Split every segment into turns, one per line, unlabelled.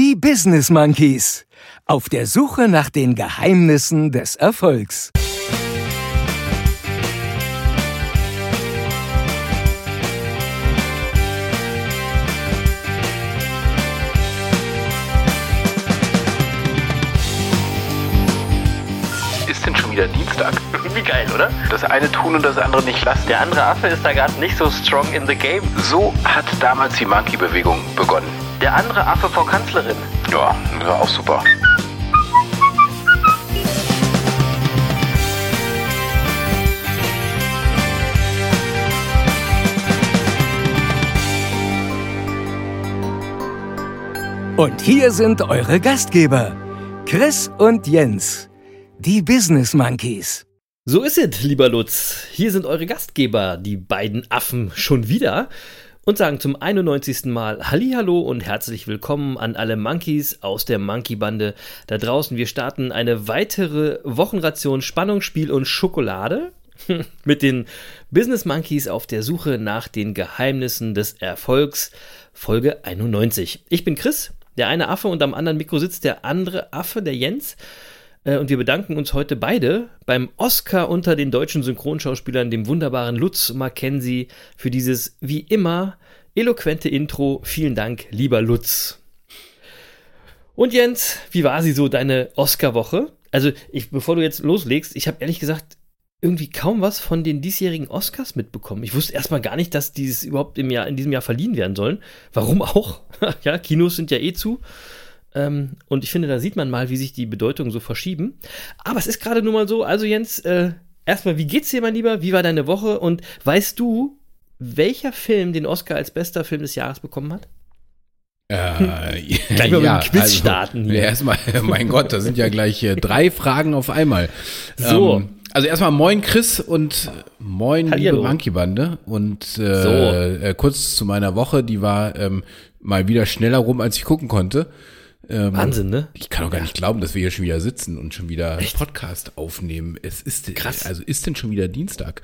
Die Business Monkeys. Auf der Suche nach den Geheimnissen des Erfolgs.
Ist denn schon wieder Dienstag?
Wie geil, oder?
Das eine tun und das andere nicht lassen.
Der andere Affe ist da gerade nicht so strong in the game.
So hat damals die Monkey-Bewegung begonnen.
Der andere Affe vor Kanzlerin.
Ja, war auch super.
Und hier sind eure Gastgeber, Chris und Jens, die Business Monkeys.
So ist es, lieber Lutz. Hier sind eure Gastgeber, die beiden Affen, schon wieder und sagen zum 91. Mal Hallihallo und herzlich willkommen an alle Monkeys aus der Monkey-Bande da draußen. Wir starten eine weitere Wochenration Spannung, Spiel und Schokolade mit den Business Monkeys auf der Suche nach den Geheimnissen des Erfolgs. Folge 91. Ich bin Chris, der eine Affe und am anderen Mikro sitzt der andere Affe, der Jens. Äh, Und wir bedanken uns heute beide beim Oscar unter den deutschen Synchronschauspielern, dem wunderbaren Lutz Mackenzie, für dieses wie immer eloquente Intro. Vielen Dank, lieber Lutz. Und Jens, wie war sie so, deine Oscar-Woche? Also, ich, bevor du jetzt loslegst, ich habe ehrlich gesagt irgendwie kaum was von den diesjährigen Oscars mitbekommen. Ich wusste erstmal gar nicht, dass dieses überhaupt im Jahr, in diesem Jahr verliehen werden sollen. Warum auch? ja, Kinos sind ja eh zu. Ähm, und ich finde, da sieht man mal, wie sich die Bedeutungen so verschieben. Aber es ist gerade nun mal so. Also, Jens, äh, erstmal, wie geht's dir, mein Lieber? Wie war deine Woche? Und weißt du, welcher Film den Oscar als bester Film des Jahres bekommen hat?
Äh,
Gleich mal mit dem Quiz starten hier.
Ja, erstmal, mein Gott, da sind ja gleich äh, drei Fragen auf einmal.
So.
Ähm, also erstmal moin Chris und moin
Hallihallo.
liebe Monkey-Bande. Und äh,
So.
äh, kurz zu meiner Woche, die war ähm, mal wieder schneller rum, als ich gucken konnte. Ähm,
Wahnsinn, ne?
Ich kann auch gar nicht glauben, dass wir hier schon wieder sitzen und schon wieder
Echt?
Podcast aufnehmen. Es ist
Krass.
also ist denn schon wieder Dienstag?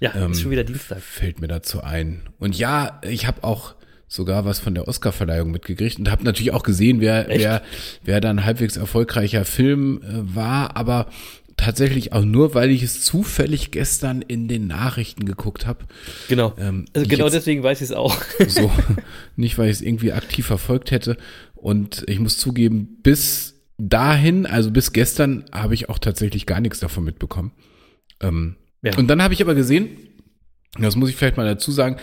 Ja,
Ähm,
ist schon wieder Dienstag.
Fällt mir dazu ein. Und ja, ich habe auch sogar was von der Oscarverleihung mitgekriegt und habe natürlich auch gesehen, wer,
Echt?
wer, wer dann halbwegs erfolgreicher Film äh, war, aber tatsächlich auch nur, weil ich es zufällig gestern in den Nachrichten geguckt habe.
Genau.
ähm,
also genau deswegen weiß ich es auch.
So, nicht weil ich es irgendwie aktiv verfolgt hätte. Und ich muss zugeben, bis dahin, also bis gestern, habe ich auch tatsächlich gar nichts davon mitbekommen. Ähm,
Ja.
Und dann habe ich aber gesehen, das muss ich vielleicht mal dazu sagen,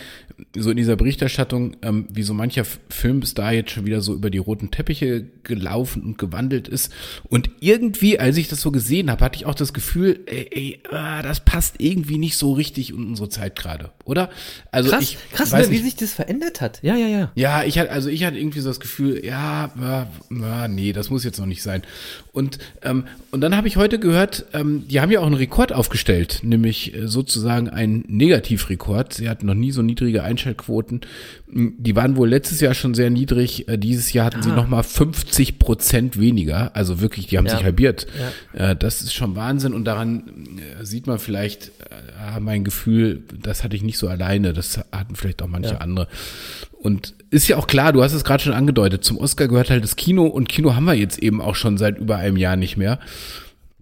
so in dieser Berichterstattung, ähm, wie so mancher Film bis da jetzt schon wieder so über die roten Teppiche gelaufen und gewandelt ist. Und irgendwie, als ich das so gesehen habe, hatte ich auch das Gefühl, ey, ey ah, das passt irgendwie nicht so richtig in unsere Zeit gerade, oder? Also
krass,
ich
krass,
weiß
ne, wie
nicht,
sich das verändert hat. Ja, ja, ja.
ja, ich hatte, also ich hatte irgendwie so das Gefühl, ja, ja nee, das muss jetzt noch nicht sein. Und, ähm, und dann habe ich heute gehört, ähm, die haben ja auch einen Rekord aufgestellt, nämlich äh, sozusagen einen Negativrekord. Sie hatten noch nie so niedrige Einschaltquoten. M, Die waren wohl letztes Jahr schon sehr niedrig. Äh, Dieses Jahr hatten sie
Ah.
noch mal 50 Prozent weniger. Also wirklich, die haben
Ja.
sich halbiert. Äh, das ist schon Wahnsinn. Und daran äh, sieht man vielleicht, mein Gefühl, das hatte ich nicht so alleine. Das hatten vielleicht auch manche
Ja.
andere. Und ist ja auch klar, du hast es gerade schon angedeutet, zum Oscar gehört halt das Kino und Kino haben wir jetzt eben auch schon seit über einem Jahr nicht mehr.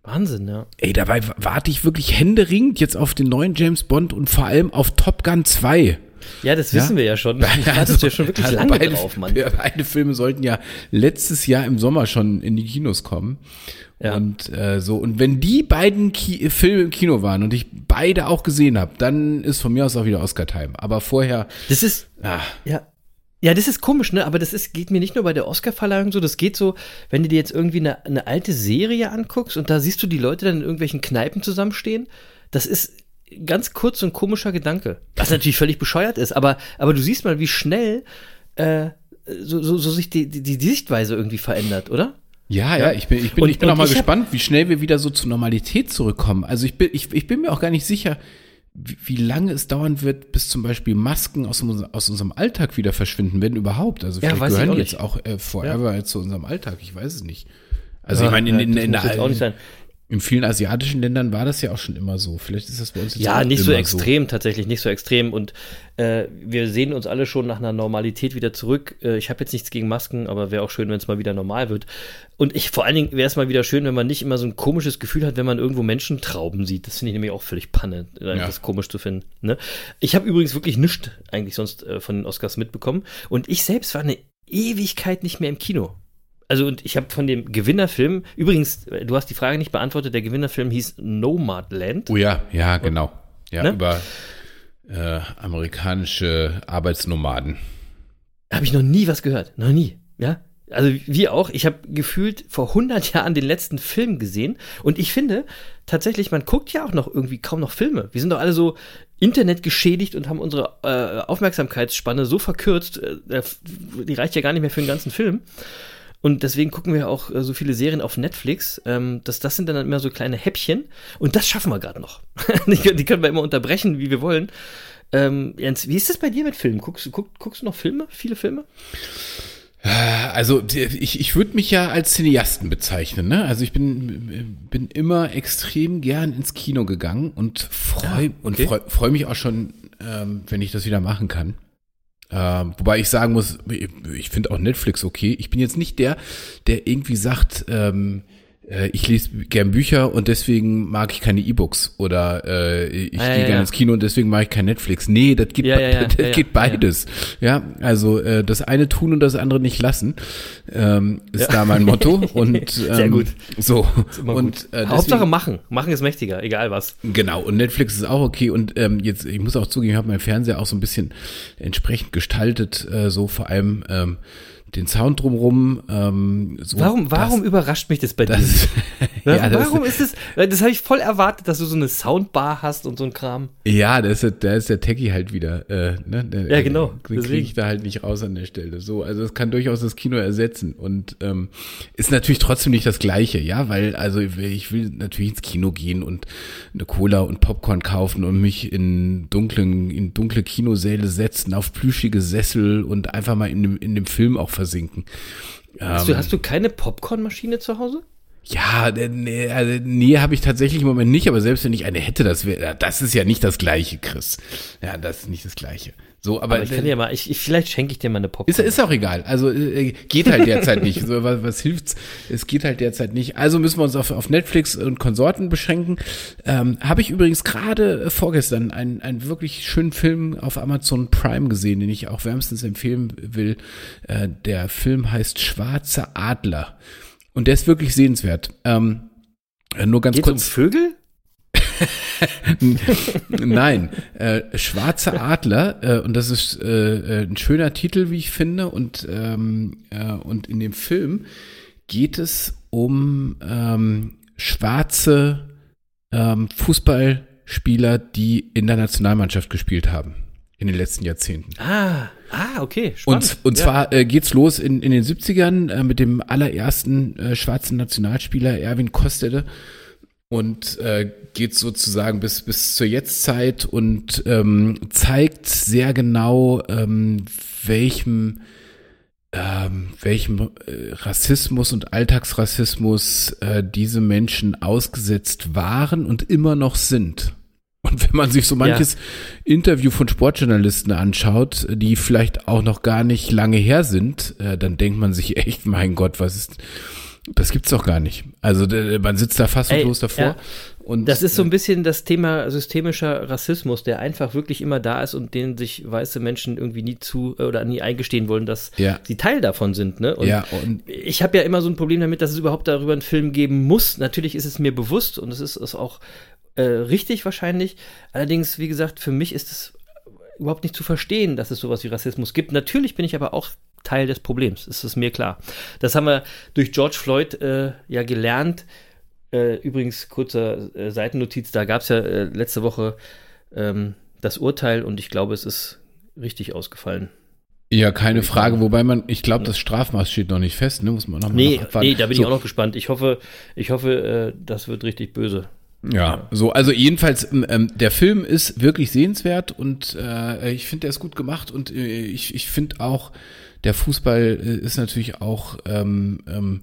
Wahnsinn, ja.
Ey, dabei warte ich wirklich händeringend jetzt auf den neuen James Bond und vor allem auf Top Gun 2.
Ja, das wissen wir ja schon. Ich wartest ja schon wirklich
also
lange
beide,
drauf, Mann.
Beide Filme sollten ja letztes Jahr im Sommer schon in die Kinos kommen.
Ja.
Und äh, so, und wenn die beiden Ki Filme im Kino waren und ich beide auch gesehen habe, dann ist von mir aus auch wieder Oscar-Time. Aber vorher,
Das ist,
ah,
ja. Ja, das ist komisch, ne? Aber das ist, geht mir nicht nur bei der Oscar-Verleihung so, das geht so, wenn du dir jetzt irgendwie eine, eine alte Serie anguckst und da siehst du die Leute dann in irgendwelchen Kneipen zusammenstehen. Das ist ganz kurz und komischer Gedanke. Was natürlich völlig bescheuert ist, aber, aber du siehst mal, wie schnell äh, so, so, so sich die, die, die Sichtweise irgendwie verändert, oder?
Ja, ja, ich bin, ich bin,
Und-
ich bin auch mal gespannt, wie schnell wir wieder so zur Normalität zurückkommen. Also ich bin, ich, ich bin mir auch gar nicht sicher, wie, wie lange es dauern wird, bis zum Beispiel Masken aus, aus unserem Alltag wieder verschwinden werden überhaupt. Also
Ja,
vielleicht
ich
gehören
auch
jetzt auch äh, forever zu unserem Alltag. Ich weiß es nicht. Also
Ja,
ich meine, in,
ja,
in, in,
nicht
der
sein.
In vielen asiatischen Ländern war das ja auch schon immer so. Vielleicht ist das bei uns jetzt
Ja, nicht so extrem, tatsächlich nicht so extrem. Und äh, wir sehen uns alle schon nach einer Normalität wieder zurück. Äh, ich habe jetzt nichts gegen Masken, aber wäre auch schön, wenn es mal wieder normal wird. Und ich vor allen Dingen wäre es mal wieder schön, wenn man nicht immer so ein komisches Gefühl hat, wenn man irgendwo Menschentrauben sieht. Das finde ich nämlich auch völlig Panne,
Ja.
das komisch zu finden. Ne? Ich habe übrigens wirklich nichts eigentlich sonst äh, von den Oscars mitbekommen. Und ich selbst war eine Ewigkeit nicht mehr im Kino. Also und ich habe von dem Gewinnerfilm, übrigens, du hast die Frage nicht beantwortet, der Gewinnerfilm hieß Nomadland.
Oh ja, ja, genau. Ja,
Ne?
über äh, amerikanische Arbeitsnomaden.
Habe ich noch nie was gehört. Noch nie. Ja. Also wie auch, ich habe gefühlt vor 100 Jahren den letzten Film gesehen und ich finde tatsächlich, man guckt ja auch noch irgendwie kaum noch Filme. Wir sind doch alle so Internet geschädigt und haben unsere äh, Aufmerksamkeitsspanne so verkürzt, äh, die reicht ja gar nicht mehr für den ganzen Film. Und deswegen gucken wir auch äh, so viele Serien auf Netflix. Ähm, das, das sind dann immer so kleine Häppchen. Und das schaffen wir gerade noch. die, können- die können wir immer unterbrechen, wie wir wollen. Ähm, Jens, wie ist das bei dir mit Filmen? Guckst, du- guck, guckst du noch Filme? Viele Filme?
Also die- ich, ich würde mich ja als Cineasten bezeichnen. Ne? Also ich bin, bin immer extrem gern ins Kino gegangen und freue und
okay.
freu, freu mich auch schon, ähm, wenn ich das wieder machen kann. Ähm, wobei ich sagen muss, ich, ich finde auch Netflix okay. Ich bin jetzt nicht der, der irgendwie sagt, ähm, äh, ich lese gern Bücher und deswegen mag ich keine E-Books oder äh, ich
Ah, ja,
gehe
ja,
gerne ins Kino und deswegen mag ich kein Netflix. Nee, das geht, das
ja,
geht beides. Ja, also äh, das eine tun und das andere nicht lassen ähm, ist da mein Motto und ähm,
Sehr gut.
So und äh,
Hauptsache machen. Machen ist mächtiger, egal was.
genau und Netflix ist auch okay und ähm, jetzt ich muss auch zugeben, ich habe meinen Fernseher auch so ein bisschen entsprechend gestaltet, äh, so vor allem ähm, den Sound drumrum. Ähm, so
Warum, warum überrascht mich das bei dir?
Das, das, ja, das,
warum ist es? Das habe ich voll erwartet, dass du so eine Soundbar hast und so ein Kram.
Ja, da ist, der- da ist der Techie halt wieder. Äh, ne? Der,
Ja, genau,
Den kriege ich da halt nicht raus an der Stelle. So, also es kann durchaus das Kino ersetzen und ähm, ist natürlich trotzdem nicht das Gleiche, ja, weil also ich will natürlich ins Kino gehen und eine Cola und Popcorn kaufen und mich in dunklen, in dunkle Kinosäle setzen, auf plüschige Sessel und einfach mal in dem, in dem Film auch versinken.
Hast,
Ähm,
du, hast du keine Popcornmaschine zu Hause?
Ja, äh, nee, also, nee habe ich tatsächlich im Moment nicht, aber selbst wenn ich eine hätte, das wäre, das ist ja nicht das Gleiche, Chris. Ja, das ist nicht das Gleiche. So, aber,
Aber ich kann dir mal, ich, ich, vielleicht schenke ich dir mal eine Popcorn.
ist, ist auch egal. Also äh, geht halt derzeit nicht. So, was, was hilft's? Es geht halt derzeit nicht. Also müssen wir uns auf, auf Netflix und Konsorten beschränken. Ähm, Habe ich übrigens gerade äh, vorgestern einen, einen wirklich schönen Film auf Amazon Prime gesehen, den ich auch wärmstens empfehlen will. Äh, der Film heißt Schwarzer Adler. Und der ist wirklich sehenswert. Ähm, äh, nur ganz
Geht's um
kurz.
Vögel?
Nein, äh, Schwarzer Adler, äh, und das ist äh, äh, ein schöner Titel, wie ich finde. Und, ähm, äh, und in dem Film geht es um ähm, schwarze ähm, Fußballspieler, die in der Nationalmannschaft gespielt haben in den letzten Jahrzehnten.
Ah, ah, okay. Spannend.
Und, und
Ja.
zwar äh, geht's los in, in den 70ern äh, mit dem allerersten äh, schwarzen Nationalspieler Erwin Kostede und äh, geht sozusagen bis, bis zur Jetztzeit und ähm, zeigt sehr genau, ähm, welchem ähm, welchem äh, Rassismus und Alltagsrassismus äh, diese Menschen ausgesetzt waren und immer noch sind. Und wenn man sich so manches Interview von Sportjournalisten anschaut, die vielleicht auch noch gar nicht lange her sind, äh, dann denkt man sich echt, mein Gott, was ist, das gibt's doch gar nicht. Also man sitzt da fassungslos davor.
ja.
Und
Das ist so ein bisschen das Thema systemischer Rassismus, der einfach wirklich immer da ist und den sich weiße Menschen irgendwie nie zu äh, oder nie eingestehen wollen, dass
Ja.
sie Teil davon sind. Ne? Und
ja, und
ich habe ja immer so ein Problem damit, dass es überhaupt darüber einen Film geben muss. Natürlich ist es mir bewusst und es ist es auch äh, richtig wahrscheinlich. Allerdings, wie gesagt, für mich ist es überhaupt nicht zu verstehen, dass es sowas wie Rassismus gibt. Natürlich bin ich aber auch Teil des Problems, ist es mir klar. Das haben wir durch George Floyd äh, ja gelernt. Äh, übrigens, kurzer äh, Seitennotiz, da gab es ja äh, letzte Woche ähm, das Urteil und ich glaube, es ist richtig ausgefallen.
ja, keine Frage, wobei man, ich glaube, das Strafmaß steht noch nicht fest, ne? Muss man noch mal
Nee, nee, da bin
so,
ich auch noch gespannt. Ich hoffe, ich hoffe, äh, das wird richtig böse.
Ja, so, also jedenfalls, ähm, der Film ist wirklich sehenswert und äh, ich finde, der ist gut gemacht und äh, ich, ich finde auch, der Fußball äh, ist natürlich auch ähm, ähm,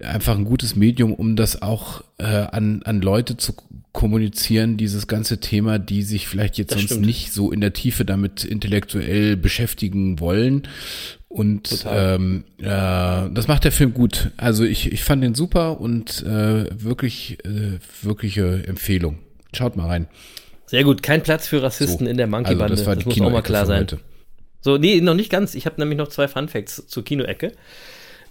einfach ein gutes Medium, um das auch äh, an, an Leute zu kommunizieren, dieses ganze Thema, die sich vielleicht jetzt
Das
sonst
stimmt.
nicht so in der Tiefe damit intellektuell beschäftigen wollen. Und ähm, äh, das macht der Film gut. Also ich, ich fand den super und äh, wirklich, äh, wirkliche Empfehlung. Schaut mal rein.
Sehr gut, kein Platz für Rassisten
So.
in der Monkey-Bande.
Also das die
muss auch mal klar sein.
heute.
So, nee, noch nicht ganz. Ich habe nämlich noch zwei Fun-Facts zur Kinoecke.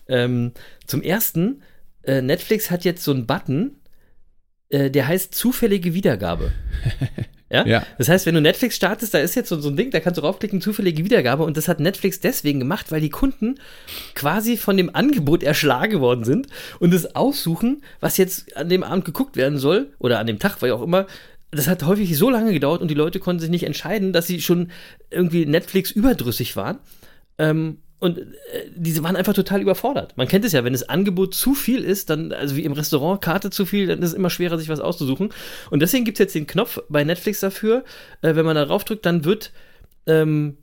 Ähm, zum ersten, äh, Netflix hat jetzt so einen Button, äh, der heißt zufällige Wiedergabe. Ja?
Ja.
Das heißt, wenn du Netflix startest, da ist jetzt so, so ein Ding, da kannst du raufklicken, zufällige Wiedergabe. Und das hat Netflix deswegen gemacht, weil die Kunden quasi von dem Angebot erschlagen worden sind und es aussuchen, was jetzt an dem Abend geguckt werden soll oder an dem Tag, weil auch immer. Das hat häufig so lange gedauert und die Leute konnten sich nicht entscheiden, dass sie schon irgendwie Netflix überdrüssig waren. Ähm, und äh, diese waren einfach total überfordert. Man kennt es ja, wenn das Angebot zu viel ist, dann, also wie im Restaurant, Karte zu viel, dann ist es immer schwerer, sich was auszusuchen. Und deswegen gibt es jetzt den Knopf bei Netflix dafür, äh, wenn man da draufdrückt, dann wird ähm,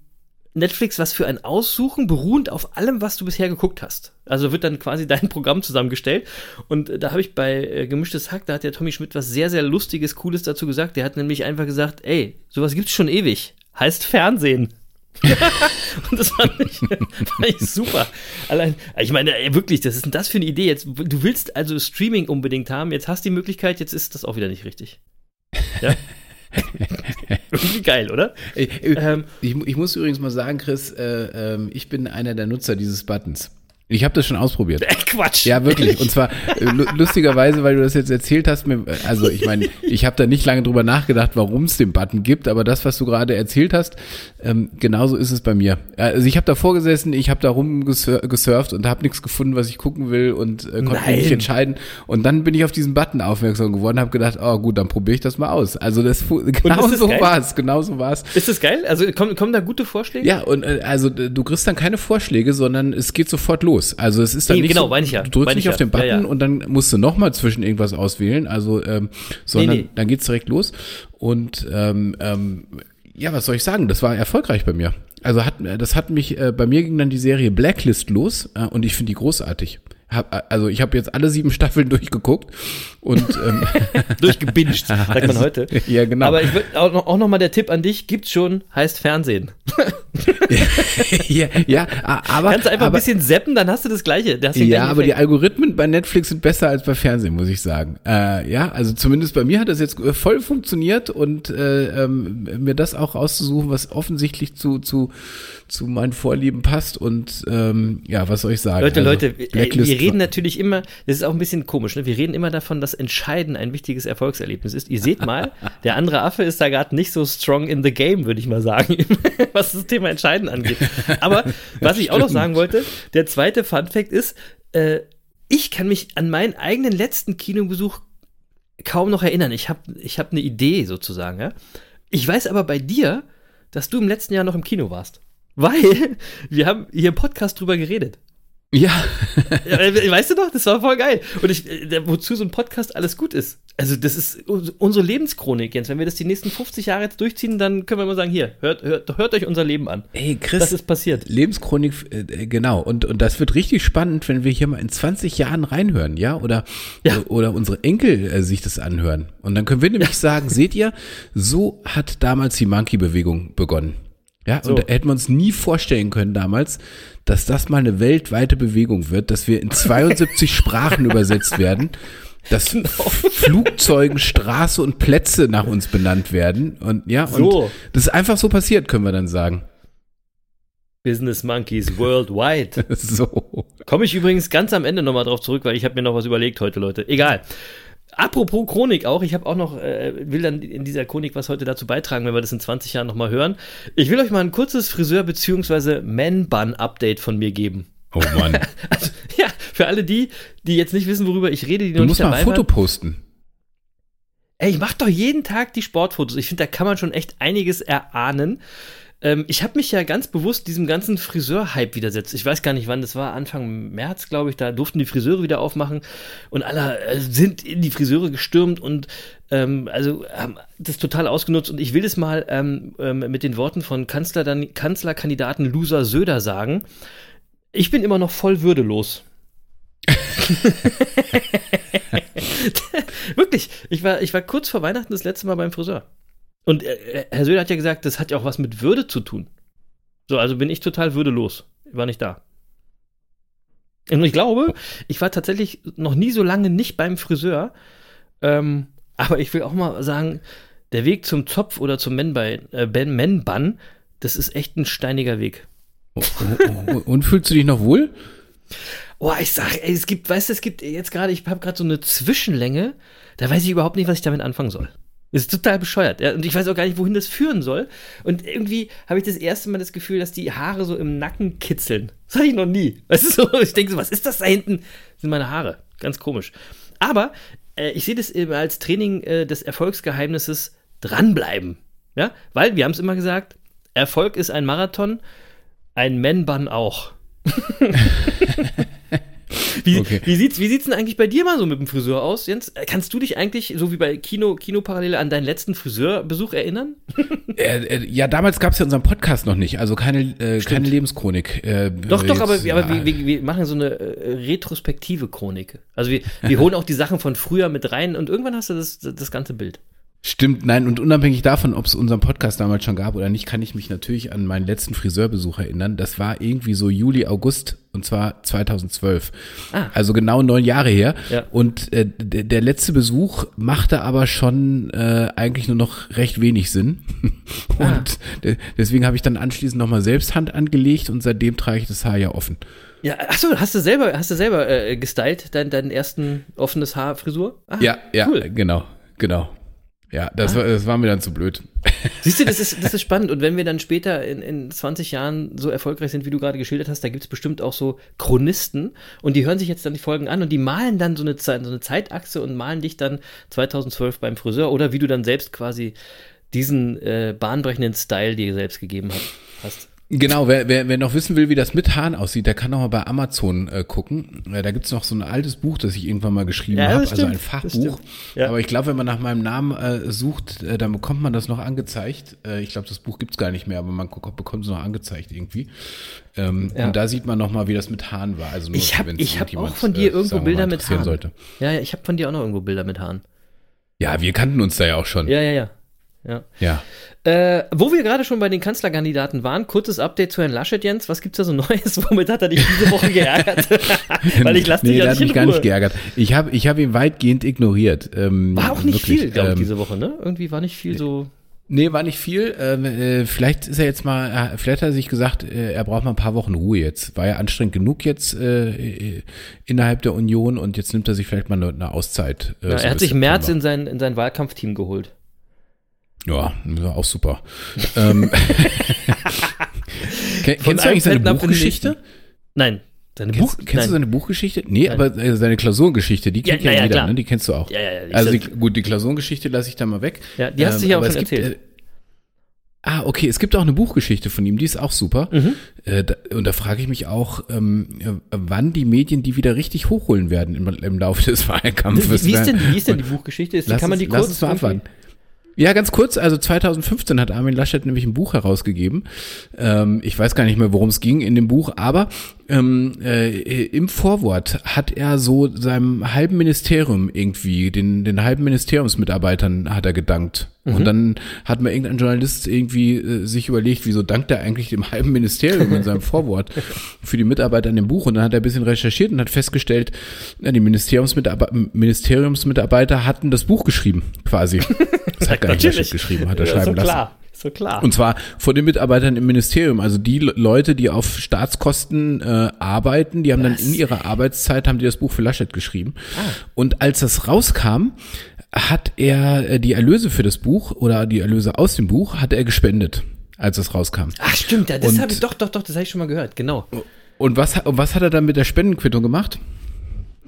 Netflix was für ein Aussuchen, beruhend auf allem, was du bisher geguckt hast. Also wird dann quasi dein Programm zusammengestellt. Und äh, da habe ich bei äh, Gemischtes Hack, da hat der Tommy Schmidt was sehr, sehr Lustiges, Cooles dazu gesagt. Der hat nämlich einfach gesagt, ey, sowas gibt's schon ewig. Heißt Fernsehen. und das fand ich, fand ich super. Allein, ich meine, ey, wirklich, das ist denn das für eine Idee? Jetzt, du willst also Streaming unbedingt haben, jetzt hast du die Möglichkeit, jetzt ist das auch wieder nicht richtig. Ja? Irgendwie geil, oder?
Ey, ey,
Ähm,
ich, ich muss übrigens mal sagen, Chris, äh, ähm, ich bin einer der Nutzer dieses Buttons. Ich habe das schon ausprobiert.
Äh, Quatsch.
Ja, wirklich. Und zwar äh, lu- lustigerweise, weil du das jetzt erzählt hast, mir, also ich meine, ich habe da nicht lange drüber nachgedacht, warum es den Button gibt, aber das, was du gerade erzählt hast, ähm, genauso ist es bei mir. Also ich habe da vorgesessen, ich habe da rumgesurft und habe nichts gefunden, was ich gucken will und äh, konnte mich
Nein.
nicht entscheiden. Und dann bin ich auf diesen Button aufmerksam geworden, habe gedacht, oh gut, dann probiere ich das mal aus. Also das genau
das
so war es, genau so war es.
Ist das geil? Also kommen, kommen da gute Vorschläge?
Ja, und äh, also äh, du kriegst dann keine Vorschläge, sondern es geht sofort los. Also es ist dann
Nee,
nicht
genau,
so,
ja,
du drückst
meine
nicht
ich
auf
ja.
den Button
Ja,
und dann musst du nochmal zwischen irgendwas auswählen, also ähm, sondern
nee.
dann geht's direkt los und ähm, ähm, ja, was soll ich sagen? Das war erfolgreich bei mir. Also hat das hat mich äh, bei mir ging dann die Serie Blacklist los äh, und ich finde die großartig. Hab, also ich habe jetzt alle sieben Staffeln durchgeguckt und ähm,
Durchgebinged, sagt man
Also,
heute.
ja, genau.
Aber ich würd auch noch, auch noch mal der Tipp an dich, gibt's schon, heißt Fernsehen.
ja, ja, aber
Kannst einfach
aber,
ein bisschen zappen, dann hast du das Gleiche. Da hast du den
Ja, aber die. Algorithmen bei Netflix sind besser als bei Fernsehen, muss ich sagen. Äh, ja, also zumindest bei mir hat das jetzt äh, voll funktioniert und äh, ähm, mir das auch auszusuchen, was offensichtlich zu, zu, zu meinen Vorlieben passt und ähm, ja, was soll ich sagen?
Leute,
Also,
Leute,
Blacklist
wir reden natürlich immer, das ist auch ein bisschen komisch, ne? wir reden immer davon, dass Entscheiden ein wichtiges Erfolgserlebnis ist. Ihr seht mal, der andere Affe ist da gerade nicht so strong in the game, würde ich mal sagen, was das Thema Entscheiden angeht. Aber was ich auch noch sagen wollte, der zweite Fun Fact ist, äh, ich kann mich an meinen eigenen letzten Kinobesuch kaum noch erinnern. Ich habe ich hab eine Idee sozusagen. Ja? Ich weiß aber bei dir, dass du im letzten Jahr noch im Kino warst. Weil wir haben hier im Podcast drüber geredet.
Ja,
Ja, äh, weißt du doch, das war voll geil. Und ich, äh, wozu so ein Podcast alles gut ist. Also, das ist unsere Lebenschronik, Jens. Wenn wir das die nächsten 50 Jahre jetzt durchziehen, dann können wir mal sagen: Hier, hört, hört, hört euch unser Leben an.
ey Chris,
Das ist passiert.
Lebenschronik, äh, genau. Und, und das wird richtig spannend, wenn wir hier mal in 20 Jahren reinhören, ja? Oder,
Ja.
oder, unsere Enkel äh, sich das anhören. Und dann können wir nämlich sagen, seht ihr, so hat damals die Monkey-Bewegung begonnen. Ja,
So.
und da hätten wir uns nie vorstellen können damals, dass das mal eine weltweite Bewegung wird, dass wir in 72 Sprachen übersetzt werden, dass
Genau.
Flugzeugen, Straße und Plätze nach uns benannt werden. Und ja,
So.
und das ist einfach so passiert, können wir dann sagen.
Business Monkeys Worldwide.
So.
Komme ich übrigens ganz am Ende nochmal drauf zurück, weil ich habe mir noch was überlegt heute, Leute. Egal. Apropos Chronik auch, ich habe auch noch, äh, will dann in dieser Chronik was heute dazu beitragen, wenn wir das in 20 Jahren nochmal hören. Ich will euch mal ein kurzes Friseur- bzw. Man-Bun-Update von mir geben.
Oh Mann.
Also, ja, für alle die, die jetzt nicht wissen, worüber ich rede, die
Du
noch
musst
nicht
mal ein
dabei
Foto
waren.
posten.
Ey, ich mach doch jeden Tag die Sportfotos. Ich finde, da kann man schon echt einiges erahnen. Ähm, ich habe mich ja ganz bewusst diesem ganzen Friseur-Hype widersetzt. Ich weiß gar nicht, wann das war, Anfang März, glaube ich, da durften die Friseure wieder aufmachen und alle äh, sind in die Friseure gestürmt und ähm, also haben das total ausgenutzt und ich will das mal ähm, ähm, mit den Worten von Kanzler, Kanzlerkandidaten Loser Söder sagen. Ich bin immer noch voll würdelos. Wirklich, ich war, ich war kurz vor Weihnachten das letzte Mal beim Friseur. Und äh, Herr Söder hat ja gesagt, das hat ja auch was mit Würde zu tun. So, also bin ich total würdelos. War nicht da. Und ich glaube, ich war tatsächlich noch nie so lange nicht beim Friseur. Ähm, aber ich will auch mal sagen, der Weg zum Zopf oder zum Men-Bann, äh, Men das ist echt ein steiniger Weg.
Und fühlst du dich noch wohl?
Oh, ich sag, ey, es gibt, weißt du, es gibt jetzt gerade, ich habe gerade so eine Zwischenlänge, da weiß ich überhaupt nicht, was ich damit anfangen soll. Das ist total bescheuert. Ja? Und ich weiß auch gar nicht, wohin das führen soll. Und irgendwie habe ich das erste Mal das Gefühl, dass die Haare so im Nacken kitzeln. Das hatte ich noch nie. Weißt du, so, ich denke so, was ist das da hinten? Das sind meine Haare. Ganz komisch. Aber äh, ich sehe das eben als Training äh, des Erfolgsgeheimnisses dranbleiben. Ja, weil wir haben es immer gesagt, Erfolg ist ein Marathon, ein Men-Bun auch. wie, okay. wie, sieht's, wie sieht's denn eigentlich bei dir mal so mit dem Friseur aus, Jens? Äh, kannst du dich eigentlich, so wie bei Kino, Kinoparallele, an deinen letzten Friseurbesuch erinnern?
äh, äh, ja, damals gab es ja unseren Podcast noch nicht, also keine, äh, keine Lebenschronik.
Äh, doch, doch, aber, aber wir, wir, wir, machen so eine äh, retrospektive Chronik. Also wir, wir holen auch die Sachen von früher mit rein und irgendwann hast du das, das ganze Bild.
Stimmt, nein, und unabhängig davon, ob es unseren Podcast damals schon gab oder nicht, kann ich mich natürlich an meinen letzten Friseurbesuch erinnern. Das war irgendwie so Juli, August und zwar 2012. Ah. Also genau neun Jahre her. Ja. Und äh, der letzte Besuch machte aber schon äh, eigentlich nur noch recht wenig Sinn. Ah. und ah. deswegen habe ich dann anschließend nochmal selbst Hand angelegt und seitdem trage ich das Haar ja offen.
Ja, achso, hast du selber, hast du selber äh, gestylt, dein, deinen ersten offenes Haarfrisur?
Ah, ja, ja, cool. genau, genau. Ja, das, ah. war, das war mir dann zu blöd.
Siehst du, das ist, das ist spannend. Und wenn wir dann später in, in 20 Jahren so erfolgreich sind, wie du gerade geschildert hast, da gibt es bestimmt auch so Chronisten und die hören sich jetzt dann die Folgen an und die malen dann so eine, so eine Zeitachse und malen dich dann 2012 beim Friseur oder wie du dann selbst quasi diesen äh, bahnbrechenden Style dir selbst gegeben hast.
Genau, wer, wer, wer noch wissen will, wie das mit Haaren aussieht, der kann noch mal bei Amazon äh, gucken. Äh, da gibt's noch so ein altes Buch, das ich irgendwann mal geschrieben ja, habe, also ein Fachbuch. Ja. Aber ich glaube, wenn man nach meinem Namen äh, sucht, äh, dann bekommt man das noch angezeigt. Äh, ich glaube, das Buch gibt's gar nicht mehr, aber man bekommt es noch angezeigt irgendwie. Ähm, ja. Und da sieht man noch mal, wie das mit Haaren war. Also
nur, ich habe hab auch von dir äh, irgendwo Bilder mit Haaren. Sollte. Ja, ja, ich habe von dir auch noch irgendwo Bilder mit Haaren.
Ja, wir kannten uns da ja auch schon.
Ja, ja, ja. Ja. ja. Äh, wo wir gerade schon bei den Kanzlerkandidaten waren, kurzes Update zu Herrn Laschet, Jens. Was gibt's da so Neues? Womit hat er dich diese Woche geärgert?
Weil ich lasse nee, dich ja nicht hat mich gar nicht geärgert. Ich habe ich hab ihn weitgehend ignoriert.
Ähm, war auch nicht wirklich, viel, glaube ich, ähm, diese Woche, ne? Irgendwie war nicht viel so.
Nee, war nicht viel. Ähm, äh, vielleicht ist er jetzt mal, äh, vielleicht hat er sich gesagt, äh, er braucht mal ein paar Wochen Ruhe jetzt. War ja anstrengend genug jetzt äh, äh innerhalb der Union und jetzt nimmt er sich vielleicht mal eine, eine Auszeit.
Äh, ja, so er hat sich März in sein, in sein Wahlkampfteam geholt.
Ja, auch super. ähm, kennst du eigentlich seine Buchgeschichte?
Nein.
Seine kennst, Buch, kennst du seine Buchgeschichte? Nee, Nein. aber äh, seine Klausurengeschichte, die kennt ja, ja, jeder, klar. ne? Die kennst du auch. Ja, ja, ja. Also die, gut, die Klausurengeschichte lasse ich da mal weg.
Ja, die hast ähm, du ja auch schon erzählt. Gibt, äh,
Ah, okay. Es gibt auch eine Buchgeschichte von ihm, die ist auch super. Mhm. Äh, da, und da frage ich mich auch, ähm, äh, wann die Medien die wieder richtig hochholen werden im, im Laufe des Wahlkampfes.
Wie, wie, ist, denn, wie ist denn die Buchgeschichte? Ist, kann man die kurz lass uns
mal abwarten. Ja, ganz kurz, also 2015 hat Armin Laschet nämlich ein Buch herausgegeben. Ähm, ich weiß gar nicht mehr, worum es ging in dem Buch, aber ähm, äh, im Vorwort hat er so seinem halben Ministerium irgendwie, den, den halben Ministeriumsmitarbeitern hat er gedankt. Mhm. Und dann hat mir irgendein Journalist irgendwie äh, sich überlegt, wieso dankt er eigentlich dem halben Ministerium in seinem Vorwort für die Mitarbeiter in dem Buch. Und dann hat er ein bisschen recherchiert und hat festgestellt, ja, die Ministeriumsmitarbeiter, Ministeriumsmitarbeiter hatten das Buch geschrieben, quasi. Das hat gar nicht geschrieben, hat er ja, schreiben lassen. Klar
so klar.
Und zwar von den Mitarbeitern im Ministerium, also die Leute, die auf Staatskosten äh, arbeiten, die haben Was? dann in ihrer Arbeitszeit haben die das Buch für Laschet geschrieben. Ah. Und als das rauskam, hat er äh, die Erlöse für das Buch oder die Erlöse aus dem Buch hat er gespendet, als es rauskam.
Ach stimmt, ja, das habe ich doch, doch, doch, das habe ich schon mal gehört, genau.
Und was, und was hat er dann mit der Spendenquittung gemacht?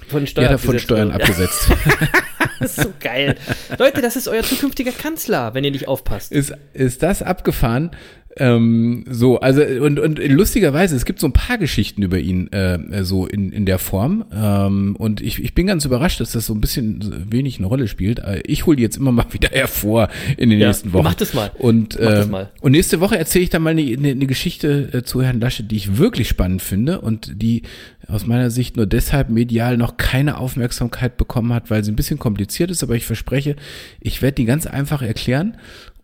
Von Steuern,
ja, von Steuern abgesetzt.
das ist so geil. Leute, das ist euer zukünftiger Kanzler, wenn ihr nicht aufpasst.
Ist, ist das abgefahren? Ähm, so, also und, und lustigerweise, es gibt so ein paar Geschichten über ihn äh, so in, in der Form. Ähm, und ich, ich bin ganz überrascht, dass das so ein bisschen wenig eine Rolle spielt. Äh, Ich hole die jetzt immer mal wieder hervor in den
Ja,
nächsten Wochen.
mach das mal.
Und,
Mach das
äh,
mal.
und nächste Woche erzähle ich dann mal eine, eine, eine Geschichte äh, zu Herrn Laschet, die ich wirklich spannend finde und die aus meiner Sicht nur deshalb medial noch keine Aufmerksamkeit bekommen hat, weil sie ein bisschen kompliziert ist, aber ich verspreche, ich werde die ganz einfach erklären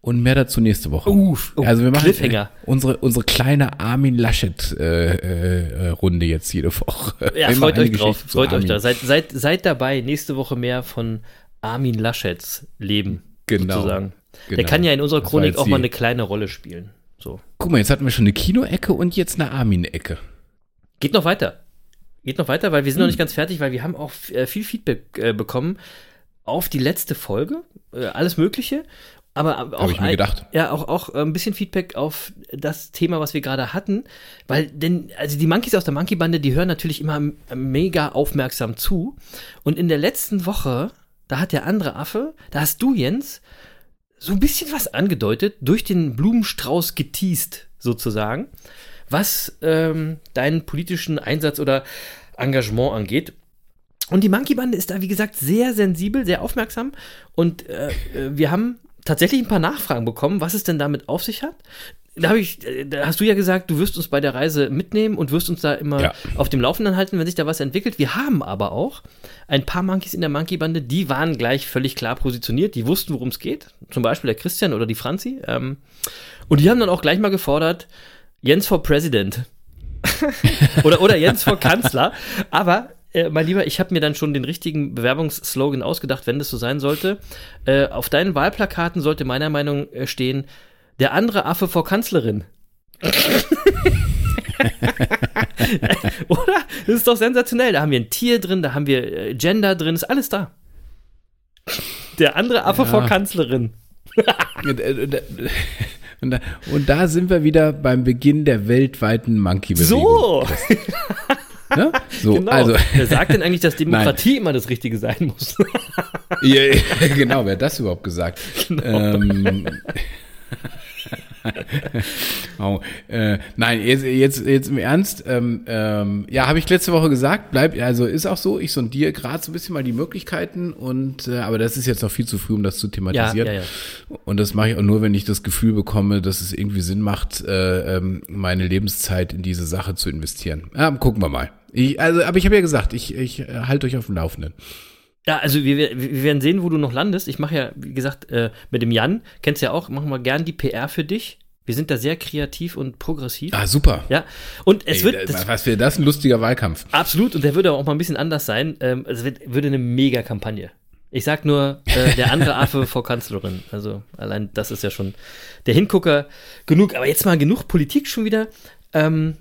und mehr dazu nächste Woche.
Uff, oh,
also wir machen
Cliffhanger.
unsere unsere kleine Armin Laschet äh, äh, äh, Runde jetzt jede Woche.
Ja, freut euch drauf. Freut euch da. Seid, seid, seid dabei. Nächste Woche mehr von Armin Laschets Leben.
Genau.
Sozusagen. Der
Genau.
kann ja in unserer Chronik auch mal eine kleine Rolle spielen. So.
Guck mal, jetzt hatten wir schon eine Kinoecke und jetzt eine Armin-Ecke.
Geht noch weiter. Geht noch weiter, weil wir sind
Hm.
noch nicht ganz fertig, weil wir haben auch äh, viel Feedback äh, bekommen auf die letzte Folge. Äh, alles Mögliche. Aber auch,
ich mir
ein-
gedacht.
Ja, auch, auch äh, ein bisschen Feedback auf das Thema, was wir gerade hatten. Weil, denn, also die Monkeys aus der Monkey-Bande, die hören natürlich immer mega aufmerksam zu. Und in der letzten Woche, da hat der andere Affe, da hast du, Jens, so ein bisschen was angedeutet, durch den Blumenstrauß geteased, sozusagen, was ähm, deinen politischen Einsatz oder Engagement angeht. Und die Monkey-Bande ist da, wie gesagt, sehr sensibel, sehr aufmerksam. Und äh, äh, wir haben tatsächlich ein paar Nachfragen bekommen, was es denn damit auf sich hat. Da, ich, äh, da hast du ja gesagt, du wirst uns bei der Reise mitnehmen und wirst uns da immer
Ja.
auf dem Laufenden halten, wenn sich da was entwickelt. Wir haben aber auch ein paar Monkeys in der Monkey-Bande, die waren gleich völlig klar positioniert, die wussten, worum es geht. Zum Beispiel der Christian oder die Franzi. Ähm, und die haben dann auch gleich mal gefordert, Jens for President. oder, oder Jens vor Kanzler. Aber, äh, mein Lieber, ich habe mir dann schon den richtigen Bewerbungsslogan ausgedacht, wenn das so sein sollte. Äh, auf deinen Wahlplakaten sollte meiner Meinung nach stehen, der andere Affe vor Kanzlerin. Oder? Das ist doch sensationell. Da haben wir ein Tier drin, da haben wir äh, Gender drin, ist alles da. Der andere Affe
Ja.
vor Kanzlerin.
Äh, äh, und, da, und da sind wir wieder beim Beginn der weltweiten Monkey-Bewegung.
So!
Ne? So,
Genau.
also,
Wer sagt denn eigentlich, dass Demokratie immer das Richtige sein muss?
ja, ja, genau, wer hat das überhaupt gesagt?
Genau.
Ähm, oh, äh, nein, jetzt, jetzt, jetzt im Ernst. Ähm, ähm, ja, habe ich letzte Woche gesagt, bleibt, also ist auch so, ich sondiere gerade so ein bisschen mal die Möglichkeiten und äh, aber das ist jetzt noch viel zu früh, um das zu thematisieren.
Ja, ja,
Und das mache ich auch nur, wenn ich das Gefühl bekomme, dass es irgendwie Sinn macht, äh, ähm, meine Lebenszeit in diese Sache zu investieren. Ja, gucken wir mal. Ich, also, aber ich habe ja gesagt, ich, ich äh, halte euch auf dem Laufenden.
Ja, also wir, wir werden sehen, wo du noch landest. Ich mache ja, wie gesagt, äh, mit dem Jan, kennst du ja auch, machen wir gern die PR für dich. Wir sind da sehr kreativ und progressiv.
Ah, super.
Ja, und es
Ey,
wird, das,
was wäre das ein lustiger Wahlkampf?
Absolut, und der würde auch mal ein bisschen anders sein. Ähm, es wird, würde eine Mega-Kampagne. Ich sag nur, äh, der andere Affe vor Kanzlerin. Also allein das ist ja schon der Hingucker genug. Aber jetzt mal genug Politik schon wieder. Ähm,